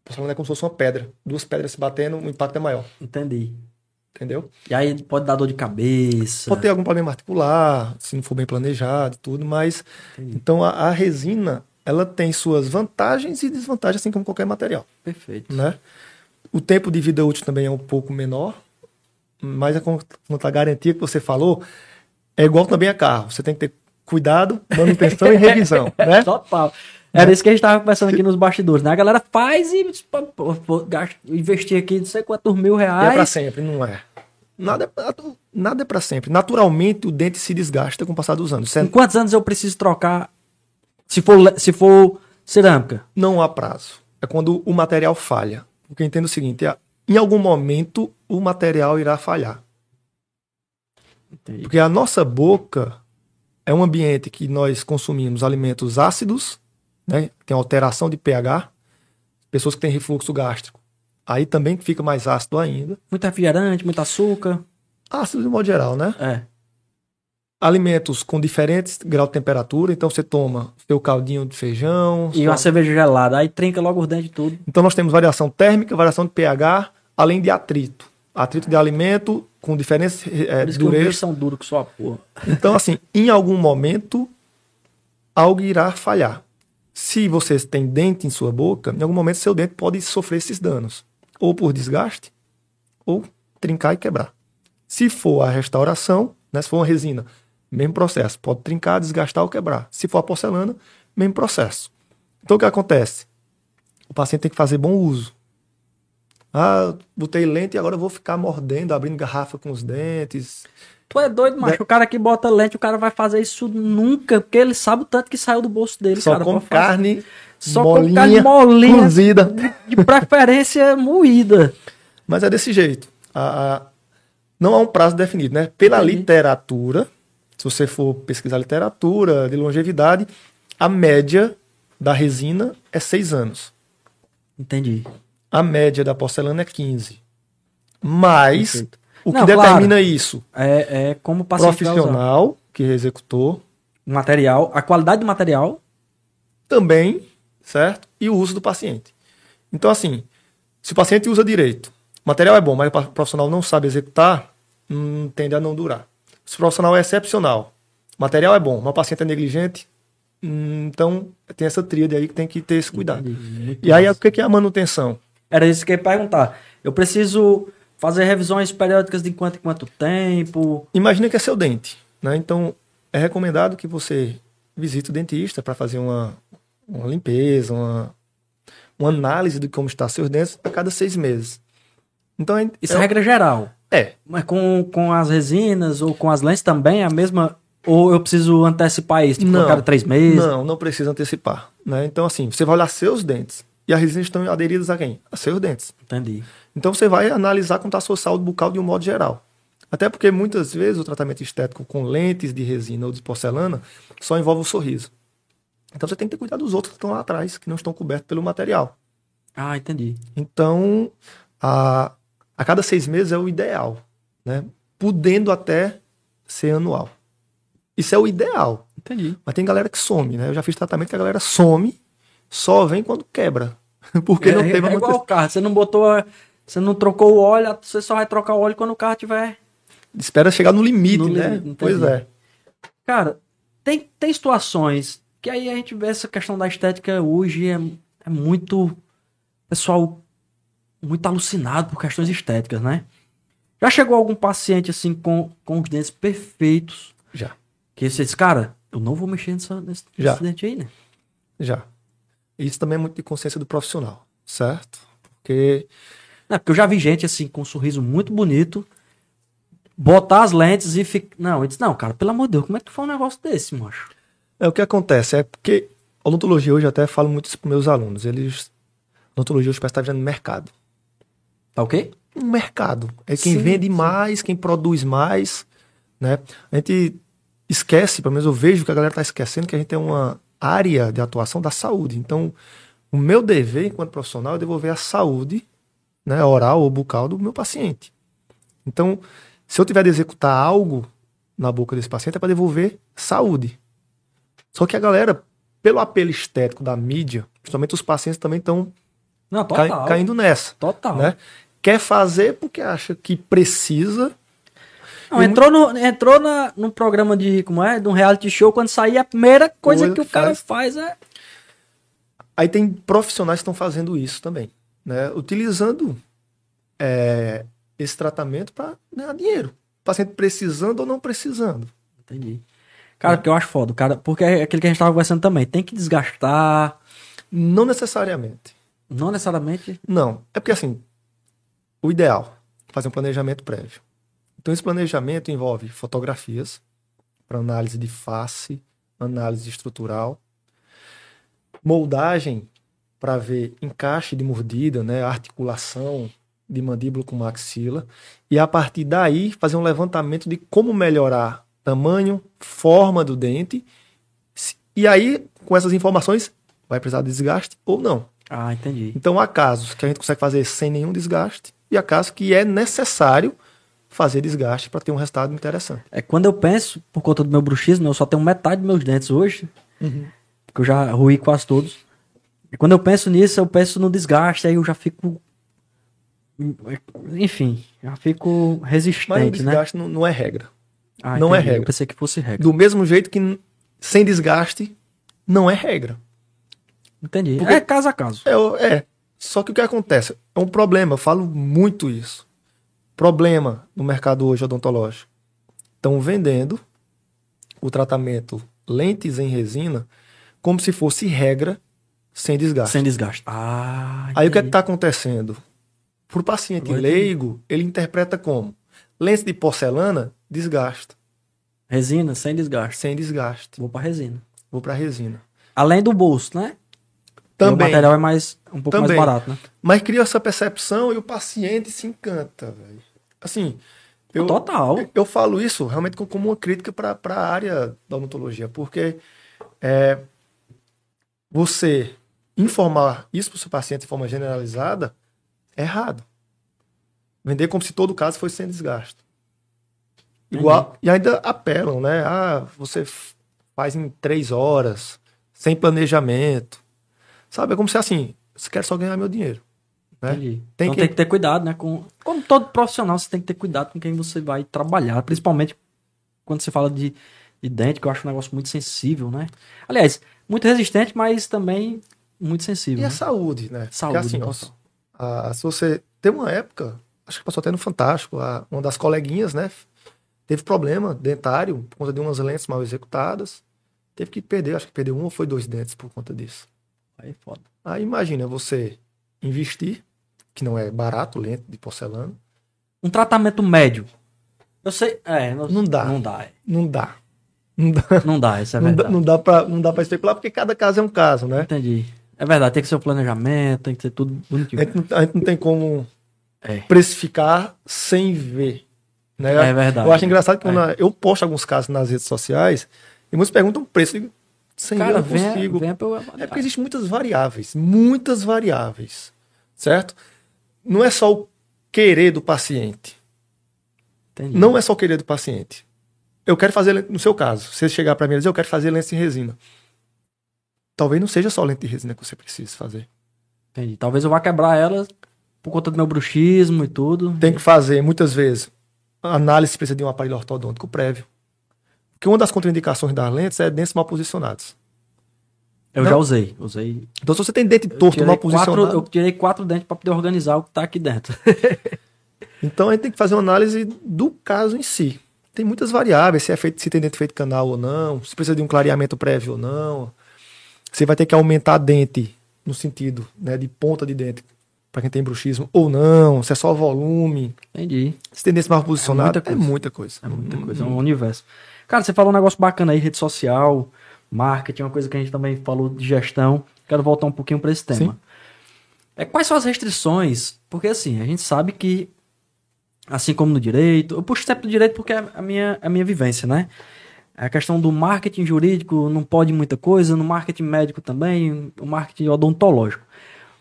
A porcelana é como se fosse uma pedra. Duas pedras se batendo, o impacto é maior. Entendi. Entendeu? E aí pode dar dor de cabeça. Pode ter algum problema articular, se não for bem planejado, tudo, mas. Entendi. Então a, a, resina, ela tem suas vantagens e desvantagens, assim como qualquer material. Perfeito. Né? O tempo de vida útil também é um pouco menor, mas a, a garantia que você falou é igual também a carro. Você tem que ter cuidado, manutenção e revisão. (laughs) Né? Total. Era isso que a gente estava conversando aqui nos bastidores, né? A galera faz e gasta, investir aqui não sei quantos mil reais. É para sempre, não é. Nada, é nada é para sempre. Naturalmente, o dente se desgasta com o passar dos anos. Em quantos anos eu preciso trocar? Se for, se for cerâmica? Não há prazo. É quando o material falha. Porque eu entendo o seguinte: é, em algum momento o material irá falhar. Entendi. Porque a nossa boca é um ambiente que nós consumimos alimentos ácidos, né? Tem alteração de pH. Pessoas que têm refluxo gástrico. Aí também fica mais ácido ainda. Muito refrigerante, muito açúcar. Ácido de modo geral, né? É. Alimentos com diferentes graus de temperatura. Então você toma seu caldinho de feijão. E sua- uma cerveja gelada. Aí trinca logo os dentes tudo. Então nós temos variação térmica, variação de pH, além de atrito. Atrito de alimento com diferentes é, durezas. são duros que só a porra. Então, assim, em algum momento, algo irá falhar. Se você tem dente em sua boca, em algum momento seu dente pode sofrer esses danos. Ou por desgaste, ou trincar e quebrar. Se for a restauração, né, se for uma resina, mesmo processo. Pode trincar, desgastar ou quebrar. Se for a porcelana, mesmo processo. Então, o que acontece? O paciente tem que fazer bom uso. Ah, botei lente e agora eu vou ficar mordendo, abrindo garrafa com os dentes. Tu é doido, macho. O cara que bota lente, o cara vai fazer isso nunca, porque ele sabe o tanto que saiu do bolso dele, Só cara. com carne Só molinha, com carne molinha. cozida. De preferência (laughs) moída. Mas é desse jeito. A- a- não há um prazo definido, né? Pela literatura, se você for pesquisar literatura de longevidade, a média da resina é seis anos. Entendi. A média da porcelana é 15. Mas Perfeito. o que Não, determina isso? É, é como o. Profissional que executou material, a qualidade do material. também, certo? E o uso do paciente. Então, assim, se o paciente usa direito, o material é bom, mas o profissional não sabe executar, hum, tende a não durar. Se o profissional é excepcional, o material é bom, mas o paciente é negligente, hum, então tem essa tríade aí que tem que ter esse cuidado. Muito E aí, massa. o que é a manutenção? Era isso que eu ia perguntar. Eu preciso fazer revisões periódicas de quanto em quanto tempo. Imagina que é seu dente, né? Então, é recomendado que você visite o dentista para fazer uma, uma limpeza, uma, uma análise de como estão seus dentes a cada seis meses. Então, é, Isso é regra geral. é, Mas com, com as resinas ou com as lentes também é a mesma. Ou eu preciso antecipar isso, tipo, Não. a cada três meses? Não, não precisa antecipar. Né? Então, assim, você vai olhar seus dentes. E as resinas estão aderidas a quem? A seus dentes. Entendi. Então, você vai analisar como está a sua saúde bucal de um modo geral. Até porque, muitas vezes, o tratamento estético com lentes de resina ou de porcelana só envolve o sorriso. Então, você tem que ter cuidado dos outros que estão lá atrás, que não estão cobertos pelo material. Ah, entendi. Então, a, a cada seis meses é o ideal. Né? Podendo até ser anual. Isso é o ideal. Entendi. Mas tem galera que some, né? Eu já fiz tratamento que a galera some, só vem quando quebra. (laughs) Porque não é, teve é igual o carro. Você não botou. a- Você não trocou o óleo, você só vai trocar o óleo quando o carro tiver. Espera chegar no limite, No né? limite, pois é. Cara, tem, tem situações que aí a gente vê essa questão da estética hoje é, é muito. Pessoal, muito alucinado por questões estéticas, né? Já chegou algum paciente assim com, com os dentes perfeitos Já, que você diz, cara, eu não vou mexer nessa, nesse, Já. nesse dente aí, né? já. Isso também é muito de consciência do profissional, certo? Porque Não, porque eu já vi gente assim com um sorriso muito bonito botar as lentes e ficar. Não, eu disse, não, cara, pelo amor de Deus, como é que tu faz um negócio desse, macho? é o que acontece, é porque a odontologia hoje eu até falo muito isso para meus alunos. Eles. A odontologia hoje parece estar virando mercado. Tá ok? um mercado. É quem Sim, vende sim. mais, quem produz mais, né? A gente esquece, pelo menos eu vejo que a galera está esquecendo que a gente tem uma área de atuação da saúde. Então, o meu dever enquanto profissional é devolver a saúde, né, oral ou bucal do meu paciente. Então, se eu tiver de executar algo na boca desse paciente é para devolver saúde. Só que a galera, pelo apelo estético da mídia, justamente os pacientes também estão cai- caindo nessa Total. né? Quer fazer porque acha que precisa. Não, entrou no, entrou na, num programa de, como é, de um reality show, quando sair, a primeira coisa Coisa que o que cara faz. faz é... Aí tem profissionais que estão fazendo isso também, né? Utilizando é, esse tratamento para ganhar dinheiro. O paciente precisando ou não precisando. Entendi. Cara, porque eu acho foda, cara, porque é aquilo que a gente tava conversando também, tem que desgastar, Não necessariamente. não necessariamente... Não. É porque assim, o ideal é fazer um planejamento prévio. Então esse planejamento envolve fotografias para análise de face, análise estrutural, moldagem para ver encaixe de mordida, né, articulação de mandíbula com maxila, e a partir daí fazer um levantamento de como melhorar tamanho, forma do dente. E aí, com essas informações, vai precisar de desgaste ou não. Ah, entendi. Então, há casos que a gente consegue fazer sem nenhum desgaste e há casos que é necessário fazer desgaste para ter um resultado interessante. É quando eu penso, por conta do meu bruxismo, eu só tenho metade dos meus dentes hoje, porque eu já ruí quase todos. E quando eu penso nisso, eu penso no desgaste, aí eu já fico. Enfim, já fico Mas o resistente, né? desgaste não, não é regra. Ah, não é entendi. Eu regra. pensei que fosse regra. Do mesmo jeito que sem desgaste não é regra. Entendi. Porque- É caso a caso. É, é. Só que o que acontece? É um problema, eu falo muito isso. Problema no mercado hoje odontológico. Estão vendendo o tratamento lentes em resina como se fosse regra sem desgaste. Sem desgaste. Ah, Aí o que é está acontecendo? Para o paciente Agora leigo, ele interpreta como? Lente de porcelana, desgasta. Resina, sem desgaste. Sem desgaste. Vou pra resina. Vou para resina. Além do bolso, né? E O Também. material é mais, um pouco Também. mais barato, né? Mas cria essa percepção e o paciente se encanta, velho. Assim, eu, Total. eu falo isso realmente co- como uma crítica para a área da odontologia, porque é, você informar isso para o seu paciente de forma generalizada é errado. Vender como se todo caso fosse sem desgaste. Igual, e ainda apelam, né? Ah, você faz em três horas, sem planejamento. Sabe? É como se assim, você quer só ganhar meu dinheiro. Né? Tem então que- tem que ter cuidado, né? Com, como todo profissional, você tem que ter cuidado com quem você vai trabalhar. Principalmente quando você fala de, de dente, que eu acho um negócio muito sensível, né? Aliás, muito resistente, mas também muito sensível. E né? a saúde, né? Saúde, Porque assim, a- se você tem uma época, acho que passou até no Fantástico, a- uma das coleguinhas, né? Teve problema dentário por conta de umas lentes mal executadas. Teve que perder, acho que perdeu um ou foi dois dentes por conta disso. Aí é foda. Aí imagina você investir, que não é barato, lente de porcelana. Um tratamento médio. Eu sei. É, não, Não dá. Não dá. é. Não dá. Não dá, Não dá, isso é não dá, verdade. não dá pra, não dá pra especular, porque cada caso é um caso, né? Entendi. É verdade, tem que ser o planejamento, tem que ser tudo bonitinho. A gente não, a gente não tem como É. precificar sem ver. Né? É verdade. Eu acho engraçado que É. eu posto alguns casos nas redes sociais e muitos perguntam o preço. Eu digo, sem eu Cara, não venha, consigo. eu É avaliar. porque existem muitas variáveis, muitas variáveis, certo? Não é só o querer do paciente. Entendi. Não é só o querer do paciente. Eu quero fazer, no seu caso, se você chegar para mim e dizer, eu quero fazer lente em resina. Talvez não seja só lente de resina que você precise fazer. Entendi. Talvez eu vá quebrar ela por conta do meu bruxismo e tudo. Tem que fazer, muitas vezes, a análise precisa de um aparelho ortodôntico prévio. Porque uma das contraindicações das lentes é dentes mal posicionados. Eu Não. já usei. Usei. Então, se você tem dente torto, mal quatro, posicionado, eu tirei quatro dentes pra poder organizar o que tá aqui dentro. (laughs) então a gente tem que fazer uma análise do caso em si. Tem muitas variáveis, se, é feito, se tem dente feito canal ou não, se precisa de um clareamento prévio ou não. Você vai ter que aumentar dente no sentido né, de ponta de dente para quem tem bruxismo ou não, se é só volume, Entendi. se dente mal posicionado, muita é coisa. muita coisa. É muita coisa, é um universo. Cara, você falou um negócio bacana aí, rede social, marketing, uma coisa que a gente também falou de gestão. Quero voltar um pouquinho para esse tema. Sim. É, quais são as restrições? Porque assim, a gente sabe que, assim como no direito, eu puxo sempre do direito porque é a minha, a minha vivência, né? A questão do marketing jurídico não pode muita coisa, no marketing médico também, o marketing odontológico.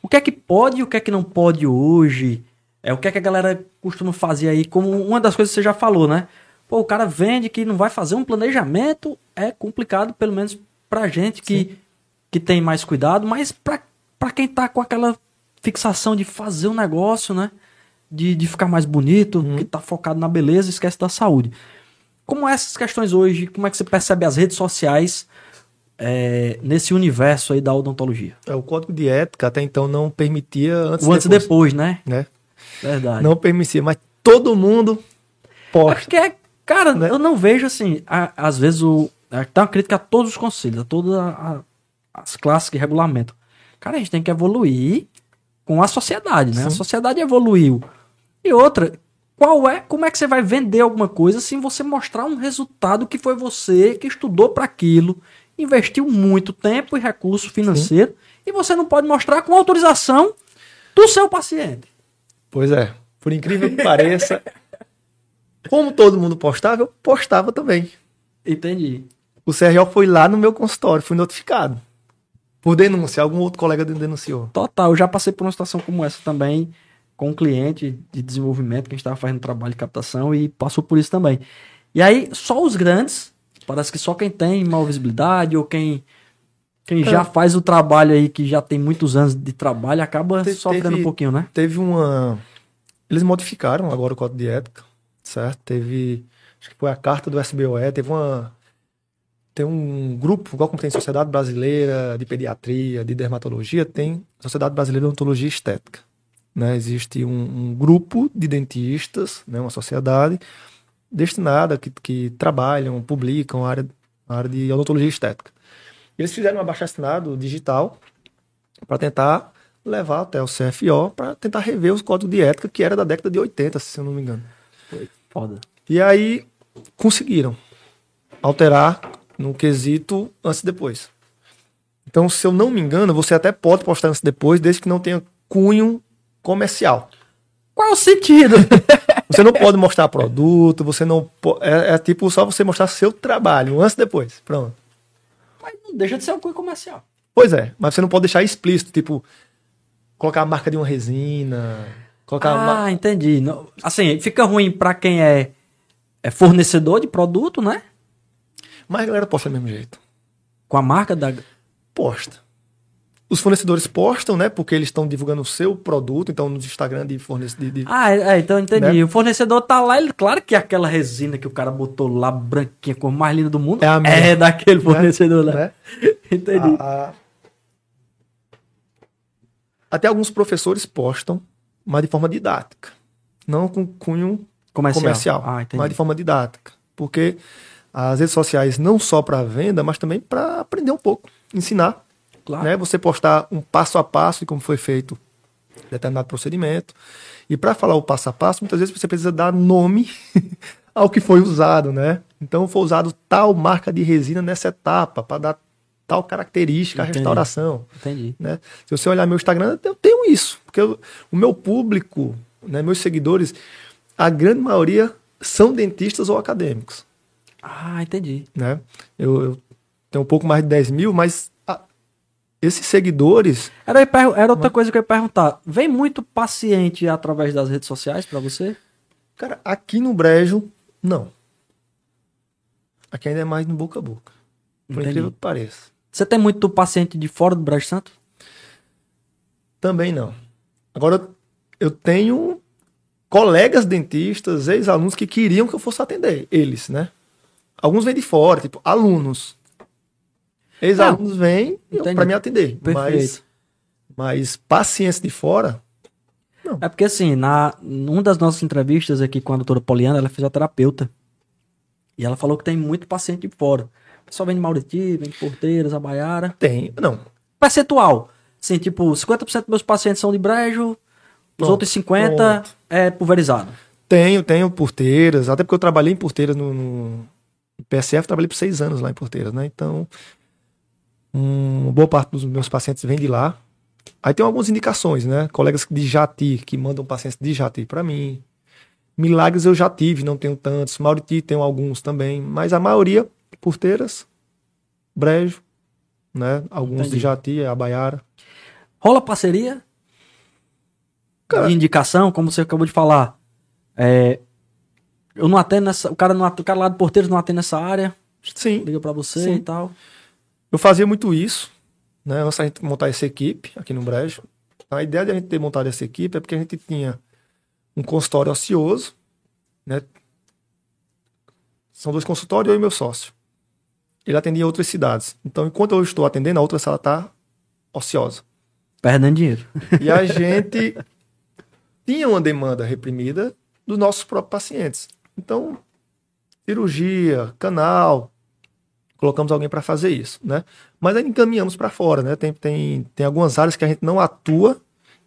O que é que pode e o que é que não pode hoje? É o que é que a galera costuma fazer aí? Como uma das coisas que você já falou, né? Pô, o cara vende que não vai fazer um planejamento, é complicado, pelo menos pra gente que, que tem mais cuidado, mas pra, pra quem tá com aquela fixação de fazer um negócio, né? De, de ficar mais bonito, que tá focado na beleza, esquece da saúde. Como essas questões hoje? Como é que você percebe as redes sociais é, nesse universo aí da odontologia? É, o código de ética até então não permitia antes o antes e depois, né? né? Verdade. Não permitia, mas todo mundo É posta. porque, cara, Né? eu não vejo assim. a- às vezes o. é, Tá uma crítica a todos os conselhos, a todas a- a- as classes que regulamentam. Cara, a gente tem que evoluir com a sociedade, né? A Sim. sociedade evoluiu. E outra, qual é, como é que você vai vender alguma coisa sem você mostrar um resultado que foi você que estudou para aquilo, investiu muito tempo e recurso financeiro, e você não pode mostrar com autorização do seu paciente. Pois é, por incrível que pareça, como todo mundo postava, eu postava também. Entendi. O CRO foi lá no meu consultório, fui notificado. Por denúncia, algum outro colega denunciou. Total, eu já passei por uma situação como essa também, com um cliente de desenvolvimento que a gente estava fazendo trabalho de captação e passou por isso também. E aí, só os grandes, parece que só quem tem maior visibilidade ou quem, quem É. já faz o trabalho aí, que já tem muitos anos de trabalho, acaba Te- sofrendo teve- um pouquinho, né? Teve uma. Eles modificaram agora o código de ética, certo? Teve. Acho que foi a carta do SBOE, teve uma. Tem um grupo, igual como tem Sociedade Brasileira de Pediatria, de Dermatologia, tem Sociedade Brasileira de Odontologia Estética. Né? Existe um, um grupo de dentistas, né? uma sociedade destinada que, que trabalham, publicam a área, a área de odontologia estética. Eles fizeram um abaixo-assinado digital para tentar levar até o CFO para tentar rever os códigos de ética que era da década de 80, se eu não me engano. Foda. E aí conseguiram alterar no quesito antes e depois. Então, se eu não me engano, você até pode postar antes e depois, desde que não tenha cunho comercial. Qual é o sentido? (laughs) Você não pode mostrar produto, você não po- é, é tipo só você mostrar seu trabalho, antes e depois. Pronto. Mas não deixa de ser um cunho comercial. Pois é, mas você não pode deixar explícito, tipo, colocar a marca de uma resina, colocar Ah, ma- entendi. Não- assim, fica ruim pra quem é, é fornecedor de produto, né? Mas a galera posta do mesmo jeito. Com a marca da. Posta. Os fornecedores postam, né? Porque eles estão divulgando o seu produto, então no Instagram de fornecedor. De, Ah, é, é, então entendi. Né? O fornecedor tá lá, ele, claro que aquela resina que o cara botou lá, branquinha, cor mais linda do mundo, É a minha. é daquele fornecedor lá. né? (laughs) Entendi. A- a- Até alguns professores postam, mas de forma didática. Não com cunho comercial. comercial, Ah, mas de forma didática. Porque as redes sociais não só para venda, mas também para aprender um pouco, ensinar. Claro. Né? Você postar um passo a passo de como foi feito determinado procedimento. E para falar o passo a passo, muitas vezes você precisa dar nome (laughs) ao que foi usado, né? Então foi usado tal marca de resina nessa etapa para dar tal característica à restauração Entendi. né? Se você olhar meu Instagram, eu tenho isso. Porque eu- o meu público, né, meus seguidores, a grande maioria são dentistas ou acadêmicos. Ah, entendi. Né? Eu, eu tenho um pouco mais de 10 mil, mas esses seguidores, Era, era outra coisa que eu ia perguntar. Vem muito paciente através das redes sociais pra você? cara, aqui no Brejo, não. Aqui ainda é mais no boca a boca. Por Entendi. incrível que pareça. Você tem muito paciente de fora do Brejo Santo? Também não. Agora, eu tenho colegas dentistas, ex-alunos que queriam que eu fosse atender eles, né? Alguns vêm de fora, tipo, alunos. Ex-alunos vêm para me atender. Mas, Perfeito. mas pacientes de fora, É porque assim, na numa das nossas entrevistas aqui com a doutora Poliana, ela é fisioterapeuta. E ela falou que tem muito paciente de fora. O pessoal vem de Mauriti, vem de Porteiras, Abaiara. tem. Não. Percentual. Assim, tipo, 50% dos meus pacientes são de brejo, os outros 50% pronto. é pulverizado. Tenho, tenho porteiras, até porque eu trabalhei em porteiras no, no PSF, trabalhei por seis anos lá em porteiras, né? Então, um, boa parte dos meus pacientes vem de lá. Aí tem algumas indicações, né? Colegas de Jati, que mandam pacientes de Jati para mim. Milagres eu já tive, não tenho tantos. Mauriti tenho alguns também, mas a maioria, porteiras, brejo, né? Alguns Entendi. de Jati, Abaiara. Rola parceria? Cara- de indicação, como você acabou de falar. É, eu não atendo nessa. O cara, não, o cara lá de Porteiros não atende nessa área. Sim, Liga pra você Sim. e tal. Eu fazia muito isso, né? Antes da gente montar essa equipe aqui no Brejo. A ideia de a gente ter montado essa equipe é porque a gente tinha um consultório ocioso, né? São dois consultórios, eu e meu sócio. Ele atendia outras cidades. Então, enquanto eu estou atendendo, a outra sala está ociosa. Perdendo dinheiro. E a gente tinha uma demanda reprimida dos nossos próprios pacientes. Então, cirurgia, canal, colocamos alguém para fazer isso, né? Mas aí encaminhamos para fora, né? Tem, tem, tem algumas áreas que a gente não atua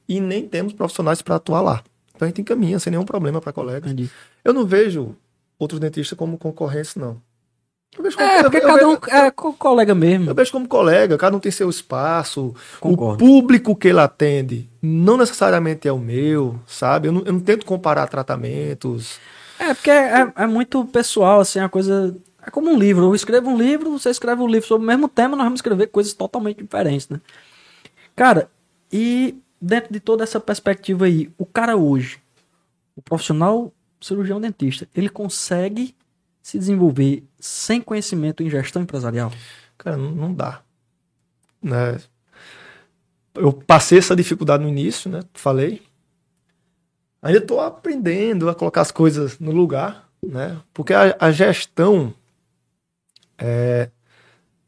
e nem temos profissionais para atuar lá. Então a gente encaminha sem nenhum problema para colegas. Entendi. Eu não vejo outros dentistas como concorrência, não. Eu vejo como, É, porque cada um vejo- é co- colega mesmo. eu vejo como colega, cada um tem seu espaço. Concordo. O público que ele atende não necessariamente é o meu, sabe? Eu não, eu não tento comparar tratamentos. É, porque é, é muito pessoal, assim, a coisa. É como um livro. Eu escrevo um livro, você escreve um livro sobre o mesmo tema, nós vamos escrever coisas totalmente diferentes, né? Cara, e dentro de toda essa perspectiva aí, o cara hoje, o profissional cirurgião dentista, ele consegue se desenvolver sem conhecimento em gestão empresarial? Cara, não, dá. Né? Eu passei essa dificuldade no início, né? Falei. Ainda estou aprendendo a colocar as coisas no lugar, né? Porque a, a gestão é,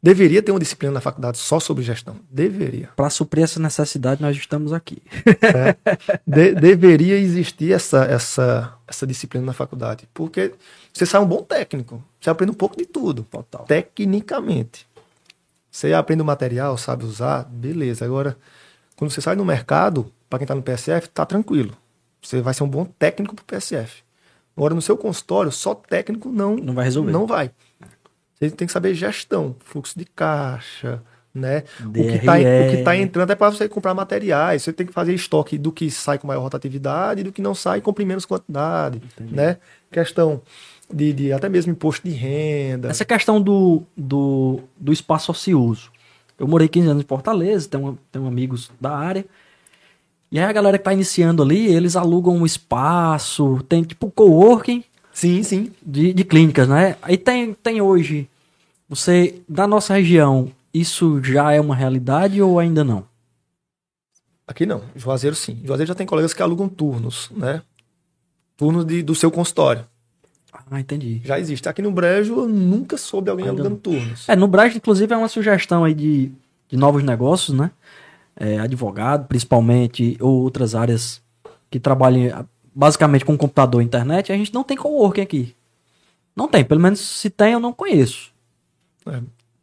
deveria ter uma disciplina na faculdade só sobre gestão. Deveria. Para suprir essa necessidade, nós estamos aqui. É, de, deveria existir essa, essa, essa disciplina na faculdade. Porque você sai um bom técnico. Você aprende um pouco de tudo. Total. Tecnicamente. Você aprende o material, sabe usar, beleza. Agora, quando você sai no mercado, para quem está no PSF, tá tranquilo. Você vai ser um bom técnico para o PSF. Agora, no seu consultório, só técnico não, não vai resolver. Não vai. Você tem que saber gestão, fluxo de caixa, né? O que está tá entrando é para você comprar materiais. Você tem que fazer estoque do que sai com maior rotatividade e do que não sai com menos quantidade, Entendi. né? Questão de, de, até mesmo imposto de renda. Essa questão do, do, do espaço ocioso. Eu morei 15 anos em Fortaleza, tenho, tenho amigos da área. E aí a galera que está iniciando ali, eles alugam um espaço, tem tipo coworking, Sim, sim. De, de clínicas, né? Aí tem, tem hoje, você, da nossa região, isso já é uma realidade ou ainda não? Aqui não, Juazeiro sim. Juazeiro já tem colegas que alugam turnos, né? Turnos de, do seu consultório. Ah, entendi. Já existe. Aqui no Brejo eu nunca soube alguém ainda alugando não. turnos. É, no Brejo, inclusive, é uma sugestão aí de, de novos negócios, né? É, advogado, principalmente, ou outras áreas que trabalhem basicamente com computador e internet, a gente não tem coworking aqui. Não tem, pelo menos se tem, eu não conheço.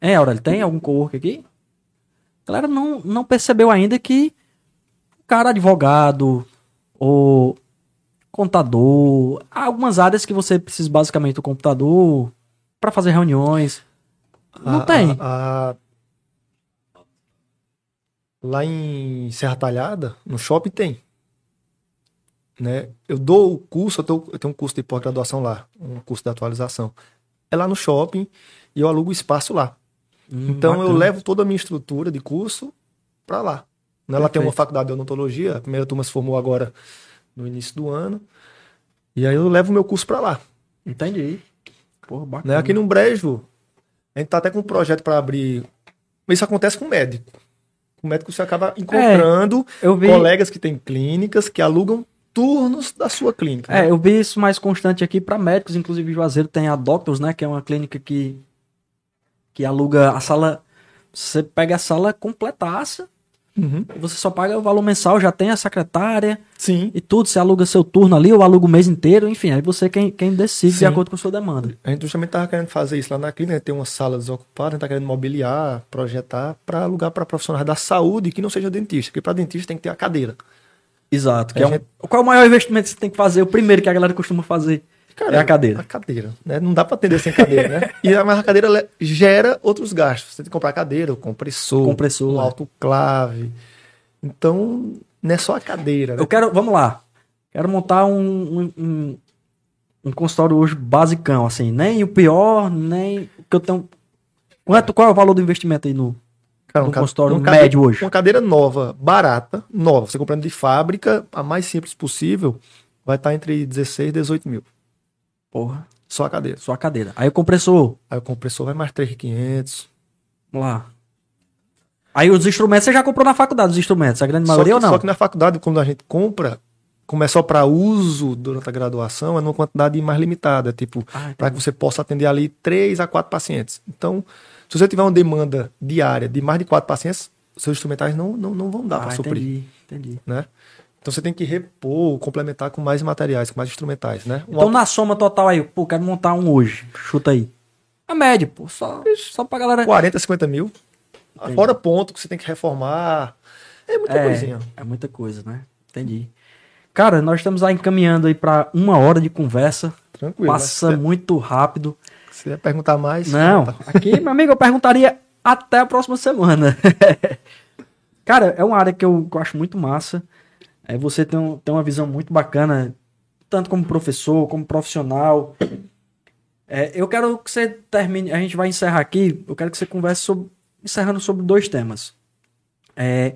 É, é Aurélio, tem algum coworking aqui? A galera não, não percebeu ainda que o cara advogado ou contador, há algumas áreas que você precisa basicamente do computador para fazer reuniões. Não a, tem. A, a... Lá em Serra Talhada, no shopping tem né? Eu dou o curso, eu, tô, eu tenho um curso de pós-graduação lá, um curso de atualização. É lá no shopping e eu alugo espaço lá. Hum, então bacana. eu levo toda a minha estrutura de curso para lá. Né? Ela tem uma faculdade de odontologia, a primeira turma se formou agora no início do ano. E aí eu levo o meu curso para lá. Entendi. Porra, bacana. Né? Aqui no Brejo, a gente tá até com um projeto para abrir. Isso acontece com médico. Com médico você acaba encontrando é, vi... colegas que têm clínicas que alugam turnos da sua clínica. É, né? eu vi isso mais constante aqui para médicos, inclusive Juazeiro tem a Doctors, né, que é uma clínica que que aluga a sala, você pega a sala completaça, uhum. você só paga o valor mensal, já tem a secretária, sim, e tudo, você aluga seu turno ali, ou aluga o mês inteiro, enfim, aí você quem, quem decide sim. de acordo com a sua demanda. A gente justamente tava querendo fazer isso lá na clínica, ter uma sala desocupada, a gente tá querendo mobiliar, projetar para alugar para profissionais da saúde que não seja dentista, porque para dentista tem que ter a cadeira. Exato. Que é gente... um... Qual é o maior investimento que você tem que fazer? O primeiro que a galera costuma fazer. Cara, é a cadeira. A cadeira. Né? Não dá para atender sem cadeira, né? (laughs) E mas a cadeira gera outros gastos. Você tem que comprar cadeira, o compressor, compressor o autoclave. Então, não é só a cadeira. Né? Eu quero, vamos lá. Quero montar um, um, um consultório hoje basicão, assim. Nem o pior, nem o que eu tenho. Quanto, qual é o valor do investimento aí no, Cara, um, consultório médio hoje. Uma cadeira nova, barata, nova, você comprando de fábrica, a mais simples possível, vai estar entre 16 e 18 mil. Porra. Só a cadeira. Só a cadeira. Aí o compressor. Aí o compressor vai mais 3.500. Vamos lá. Aí os instrumentos, você já comprou na faculdade os instrumentos, a grande maioria que, ou não? Só que na faculdade, quando a gente compra, como é só para uso durante a graduação, é numa quantidade mais limitada, tipo, ah, para que você possa atender ali 3 a 4 pacientes. Então, se você tiver uma demanda diária de mais de quatro pacientes, seus instrumentais não, não, não vão dar ah, para suprir. Entendi, entendi. Né? Então você tem que repor, complementar com mais materiais, com mais instrumentais, né? Um então na soma total aí, pô, quero montar um hoje, chuta aí. A média, pô, só, só pra galera... 40, 50 mil. Entendi. Fora ponto que você tem que reformar. É muita é, coisinha. É muita coisa, né? Entendi. Cara, nós estamos aí encaminhando aí para uma hora de conversa. Tranquilo. Passa né? muito rápido. Se ia perguntar mais. Não, aqui, meu amigo, eu perguntaria até a próxima semana. (laughs) Cara, é uma área que eu, que eu acho muito massa. É, você tem, um, tem uma visão muito bacana, tanto como professor, como profissional. É, eu quero que você termine, a gente vai encerrar aqui, eu quero que você converse sobre, encerrando sobre dois temas. É,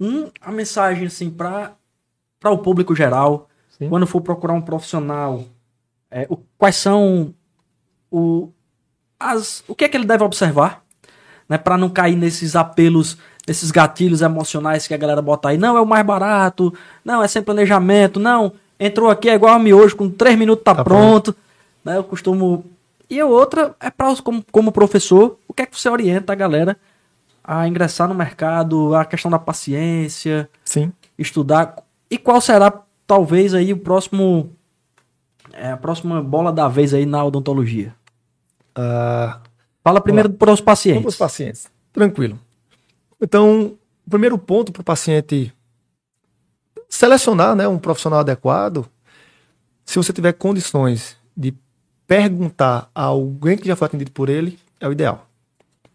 um, a mensagem assim para o público geral, Sim. quando for procurar um profissional, é, o, quais são o, as, o que é que ele deve observar, né, para não cair nesses apelos, nesses gatilhos emocionais que a galera bota aí. Não, é o mais barato, não, é sem planejamento, não, entrou aqui é igual a miojo, com três minutos tá, Tá pronto. Né, eu costumo. E a outra é para como, como professor, o que é que você orienta a galera a ingressar no mercado, a questão da paciência, Sim. estudar. E qual será, talvez, aí o próximo. É, a próxima bola da vez aí na odontologia? Ah, Fala primeiro para os pacientes. para os pacientes. Tranquilo. Então, o primeiro ponto para o paciente selecionar né, um profissional adequado, se você tiver condições de perguntar a alguém que já foi atendido por ele, é o ideal.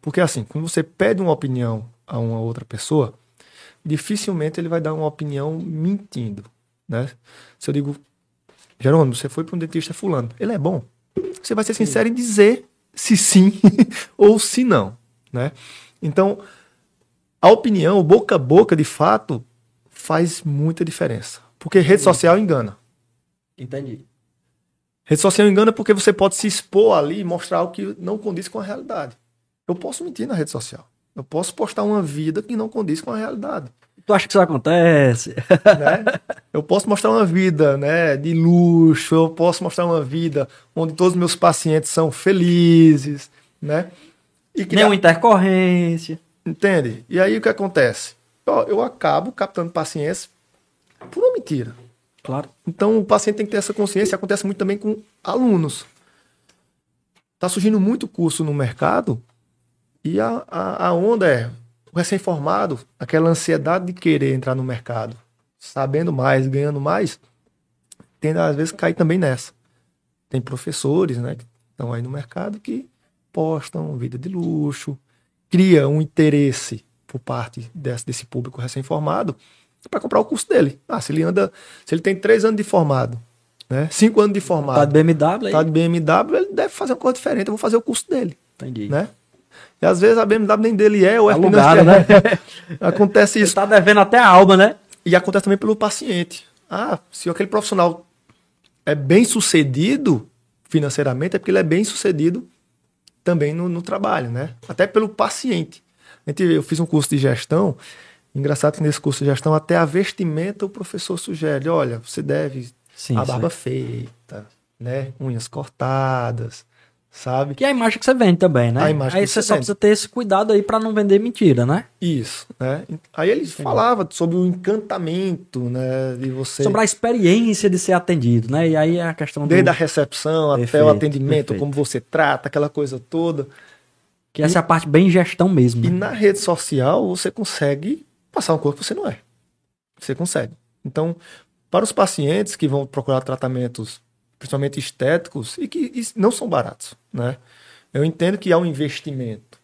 Porque assim, quando você pede uma opinião a uma outra pessoa, dificilmente ele vai dar uma opinião mentindo. Né? Se eu digo, Jerônimo, você foi para um dentista fulano, ele é bom. Você vai ser sincero em dizer se sim (laughs) ou se não. Né? Então, a opinião, boca a boca, de fato, faz muita diferença. Porque rede social engana. Entendi. Rede social engana porque você pode se expor ali e mostrar algo que não condiz com a realidade. Eu posso mentir na rede social. Eu posso postar uma vida que não condiz com a realidade. Tu acha que isso acontece? (laughs) né? Eu posso mostrar uma vida né, de luxo, eu posso mostrar uma vida onde todos os meus pacientes são felizes, né? E criar- Nenhuma intercorrência. Entende? E aí o que acontece? Ó, Eu acabo captando pacientes por uma mentira. Claro. Então o paciente tem que ter essa consciência. Acontece muito também com alunos. Está surgindo muito curso no mercado e a, a, a onda é o recém-formado, aquela ansiedade de querer entrar no mercado, sabendo mais, ganhando mais, tende às vezes cair também nessa. Tem professores né, que estão aí no mercado que postam vida de luxo, cria um interesse por parte desse, desse público recém-formado para comprar o curso dele. Ah, se ele anda, se ele tem três anos de formado, né, cinco anos de Tá formado, de BMW aí? tá de BMW, ele deve fazer uma coisa diferente. Eu vou fazer o curso dele, Entendi. né? E às vezes a BMW nem dele é, ou é Alugada, financiada. né? (laughs) Acontece Você isso. tá devendo até a alma, né? E acontece também pelo paciente. Ah, se aquele profissional é bem sucedido financeiramente, é porque ele é bem sucedido também no, no trabalho, né? Até pelo paciente. Gente- Eu fiz um curso de gestão. Engraçado que nesse curso de gestão, até a vestimenta o professor sugere: olha, você deve Sim. a barba feita, né? Unhas cortadas, sabe? Que é a imagem que você vende também, né? A imagem aí que você você só precisa ter esse cuidado aí pra não vender mentira, né? Isso, né? Aí ele falava sobre o encantamento, né? De você. Sobre a experiência de ser atendido, né? E aí é a questão do... Desde a recepção até Perfeito, o atendimento, perfeito. como você trata, aquela coisa toda. Que essa é a parte bem gestão mesmo. E né? na rede social você consegue passar um corpo que você não é. Você consegue. Então, para os pacientes que vão procurar tratamentos, principalmente estéticos, e que e não são baratos, né? Eu entendo que há um investimento.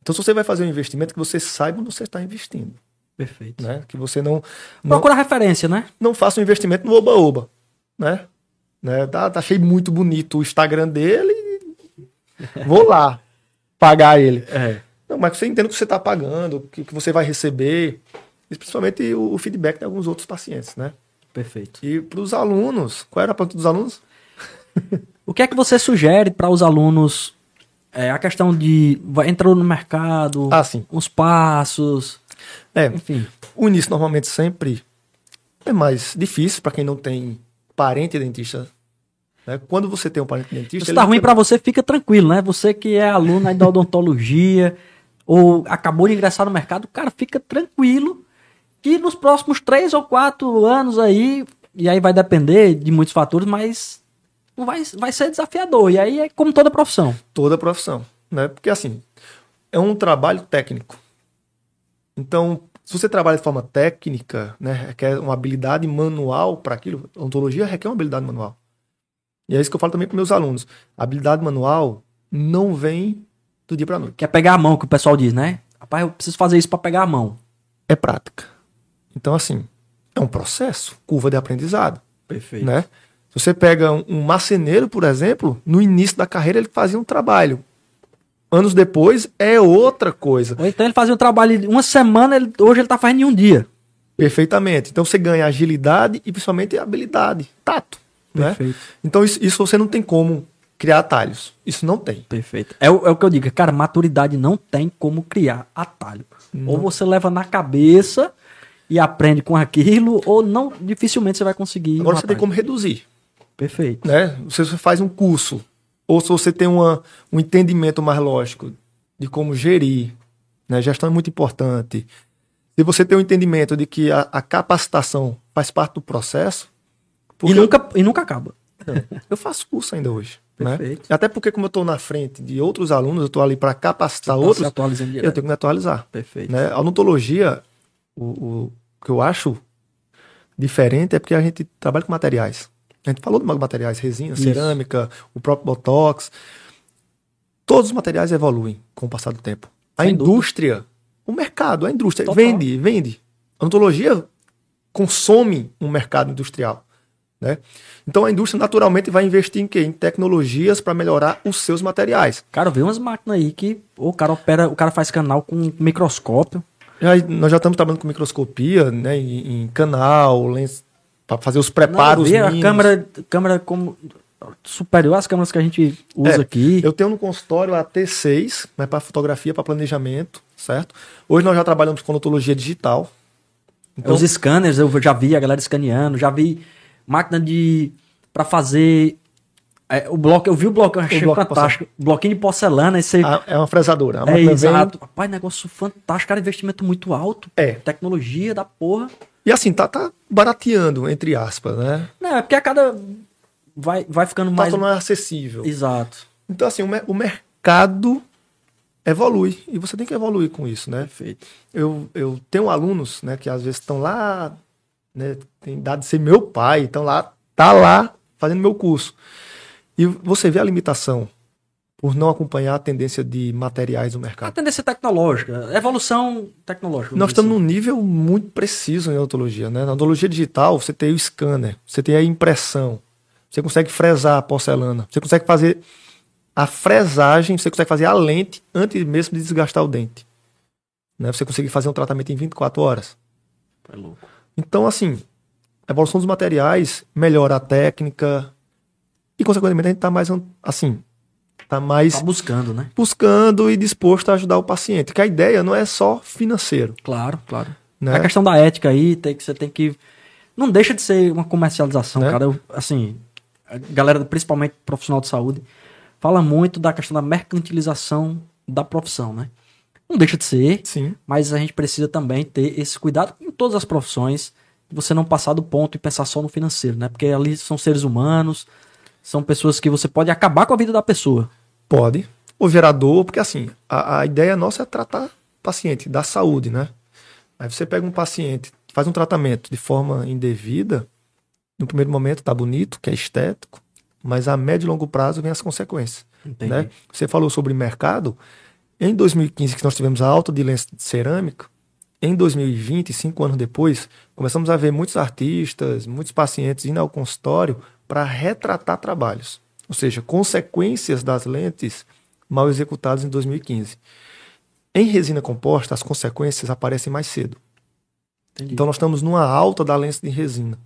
Então, se você vai fazer um investimento, que você saiba onde você está investindo, Perfeito. né? Que você não, não, Procura referência, né? não faça um investimento no oba-oba, né? né? Tá, tá achei muito bonito o Instagram dele, vou lá pagar ele. (laughs) É. Não, mas você entende o que você está pagando, o que, que você vai receber, e principalmente o, o feedback de alguns outros pacientes, né? Perfeito. E para os alunos, qual era a pergunta dos alunos? (laughs) O que é que você sugere para os alunos? É, a questão de entrou no mercado, Ah, sim. os passos, É, enfim. o início normalmente sempre é mais difícil para quem não tem parente dentista. Né? Quando você tem um parente dentista, Se ele tá ruim para você, fica tranquilo, né? Você que é aluno aí da odontologia ou acabou de ingressar no mercado, cara, fica tranquilo que nos próximos três ou quatro anos aí, e aí vai depender de muitos fatores, mas vai, vai ser desafiador. E aí é como toda profissão. toda profissão, né? Porque assim, é um trabalho técnico. Então, se você trabalha de forma técnica, né, requer uma habilidade manual para aquilo, ontologia requer uma habilidade manual. E é isso que eu falo também para meus alunos. A habilidade manual não vem do dia para noite. Que é pegar a mão, que o pessoal diz, né? Rapaz, eu preciso fazer isso para pegar a mão. É prática. Então, assim, é um processo, curva de aprendizado. Perfeito. né? Se você pega um, um marceneiro, por exemplo, no início da carreira ele fazia um trabalho. Anos depois é outra coisa. Ou então ele fazia um trabalho de uma semana, ele- hoje ele tá fazendo em um dia. Perfeitamente. Então você ganha agilidade e principalmente habilidade, tato. Né? Perfeito. Então isso, isso você não tem como criar atalhos. Isso não tem. Perfeito. É, o- é o que eu digo, cara, maturidade não tem como criar atalho. Ou você leva na cabeça e aprende com aquilo, ou não, dificilmente você vai conseguir. Agora você tem como reduzir. Perfeito. né? Se você faz um curso, ou se você tem uma, um entendimento mais lógico de como gerir, né? Gestão é muito importante. Se você tem um entendimento de que a, a capacitação faz parte do processo, E nunca, e nunca acaba. eu, eu faço curso ainda hoje. Né? Perfeito. Até porque, como eu estou na frente de outros alunos, eu estou ali para capacitar Tá se outros, eu tenho que me atualizar. Perfeito. Né? A odontologia, o, o que eu acho diferente é porque a gente trabalha com materiais. A gente falou de materiais, resina, Isso. cerâmica, o próprio Botox. Todos os materiais evoluem com o passar do tempo. A Sem dúvida. indústria, o mercado, a indústria Total. vende, vende. A odontologia consome um mercado industrial. Né? Então a indústria naturalmente vai investir em quê? Em tecnologias para melhorar os seus materiais. Cara, vi umas máquinas aí que o cara opera, o cara faz canal com microscópio. Já- nós já estamos trabalhando com microscopia, né, em, em canal, lens, para fazer os preparos Não, a câmera, câmera como superior às câmeras que a gente usa É, aqui. Eu tenho no consultório a T6, né, para fotografia, para planejamento, certo? Hoje nós já trabalhamos com odontologia digital. Então, Os scanners eu já vi a galera escaneando, já vi máquina de para fazer é, o bloco, eu vi o bloco, eu achei bloco de fantástico. Bloquinho de porcelana, esse a- é uma fresadora. É máquina vem- exato. Rapaz, negócio fantástico, cara, investimento muito alto. É. Tecnologia da porra. E assim, tá, tá barateando, entre aspas, né? Não, é porque a cada vai vai ficando Tá mais tornando acessível. exato. Então, assim, o, mer- o mercado evolui. E você tem que evoluir com isso, né? Perfeito. eu, eu tenho alunos, né, que às vezes estão lá, né, tem dado de ser meu pai, estão lá, tá lá fazendo meu curso. E você vê a limitação por não acompanhar a tendência de materiais do A mercado. tendência tecnológica, evolução tecnológica. Nós estamos dizer num nível muito preciso em odontologia, né? Na odontologia digital, você tem o scanner, você tem a impressão, você consegue fresar a porcelana, você consegue fazer a fresagem, você consegue fazer a lente antes mesmo de desgastar o dente. Né? Você consegue fazer um tratamento em 24 horas. assim. É louco. Então, assim, a evolução dos materiais melhora a técnica e, consequentemente, a gente está mais, assim, tá mais Tá buscando, né? buscando e disposto a ajudar o paciente. Que a ideia não é só financeiro, Claro, claro. né? A questão da ética aí, tem que você tem que não deixa de ser uma comercialização, Né? cara. Eu, assim, a galera, principalmente profissional de saúde, fala muito da questão da mercantilização da profissão, né? Não deixa de ser, Sim, mas a gente precisa também ter esse cuidado em todas as profissões, você não passar do ponto e pensar só no financeiro, né? Porque ali são seres humanos, são pessoas que você pode acabar com a vida da pessoa. pode. O gerador, porque assim, a, a ideia nossa é tratar paciente, da saúde, né? Aí você pega um paciente, faz um tratamento de forma indevida, no primeiro momento tá bonito, que é estético, mas a médio e longo prazo vem as consequências. Entendi. né? Você falou sobre mercado. Em 2015, que nós tivemos a alta de lenço de cerâmica, em 2020, cinco anos depois, começamos a ver muitos artistas, muitos pacientes indo ao consultório para retratar trabalhos, ou seja, consequências das lentes mal executadas em 2015. Em resina composta, as consequências aparecem mais cedo. Entendi. Então, nós estamos numa alta da lente de resina.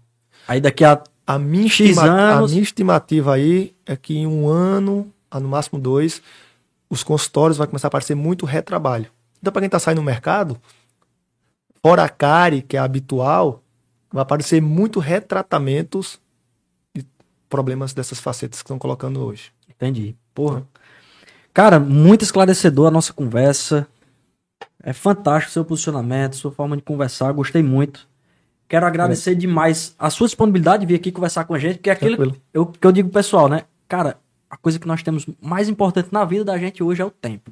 Aí daqui a A minha, X anos. a minha estimativa aí é que em um ano, no máximo dois, os consultórios vai começar a aparecer muito retrabalho. Então, para quem está saindo no mercado, fora a cárie, que é habitual, vai aparecer muito retratamentos problemas dessas facetas que estão colocando hoje. Entendi. Porra. Cara, muito esclarecedor a nossa conversa. É fantástico o seu posicionamento, sua forma de conversar. Gostei muito. Quero agradecer demais a sua disponibilidade de vir aqui conversar com a gente, porque é aquilo eu, que eu digo pessoal, né? Cara, a coisa que nós temos mais importante na vida da gente hoje é o tempo.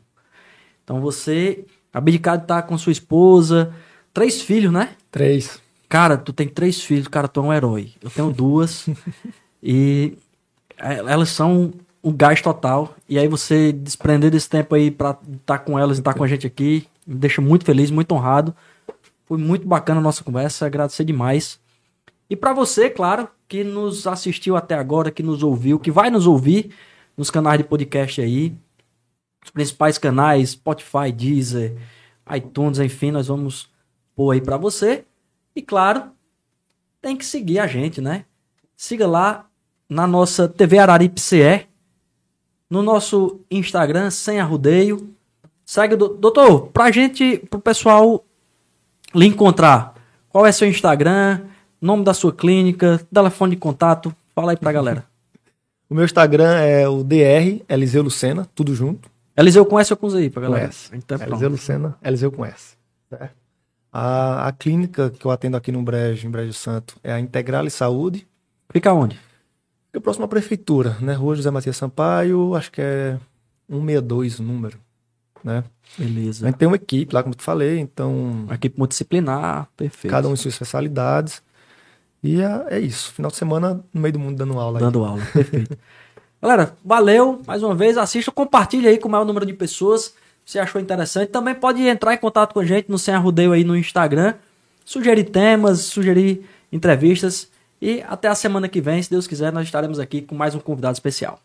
Então você, abdicado de estar com sua esposa, três filhos, né? Três. Cara, tu tem três filhos, cara, tu é um herói. Eu tenho duas. (laughs) e é, elas são um gás total. E aí você desprender desse tempo aí pra estar com elas e estar com a gente aqui, me deixa muito feliz, muito honrado. Foi muito bacana a nossa conversa, agradecer demais. E para você, claro, que nos assistiu até agora, que nos ouviu, que vai nos ouvir nos canais de podcast aí, os principais canais, Spotify, Deezer, iTunes, enfim, nós vamos pôr aí para você. E claro, tem que seguir a gente, né? Siga lá na nossa TV Araripe CE, no nosso Instagram, sem arrudeio. Segue, do... doutor, pra gente, pro pessoal lhe encontrar, qual é seu Instagram, nome da sua clínica, telefone de contato, fala aí pra galera. (laughs) O meu Instagram é o DR Eliseu Lucena, tudo junto. Eliseu com S ou com Z aí pra galera? Com S. Então, pronto. Eliseu Lucena, Eliseu com S. A, a clínica que eu atendo aqui no Brejo, em Brejo Santo, é a Integrale Saúde. Fica onde? Fica próximo à prefeitura, né? Rua José Matias Sampaio, acho que é 162 o número, né? A Beleza. gente tem uma equipe lá, como eu te falei, então Uma equipe multidisciplinar, perfeito. cada um em suas especialidades. E é, é isso. Final de semana no meio do mundo dando aula. aí. Dando aula, perfeito. (laughs) Galera, valeu mais uma vez. Assista, compartilha aí com o maior número de pessoas. Se você achou interessante. Também pode entrar em contato com a gente no Sem Arrudeio aí no Instagram. Sugerir temas, sugerir entrevistas. E até a semana que vem, se Deus quiser, nós estaremos aqui com mais um convidado especial.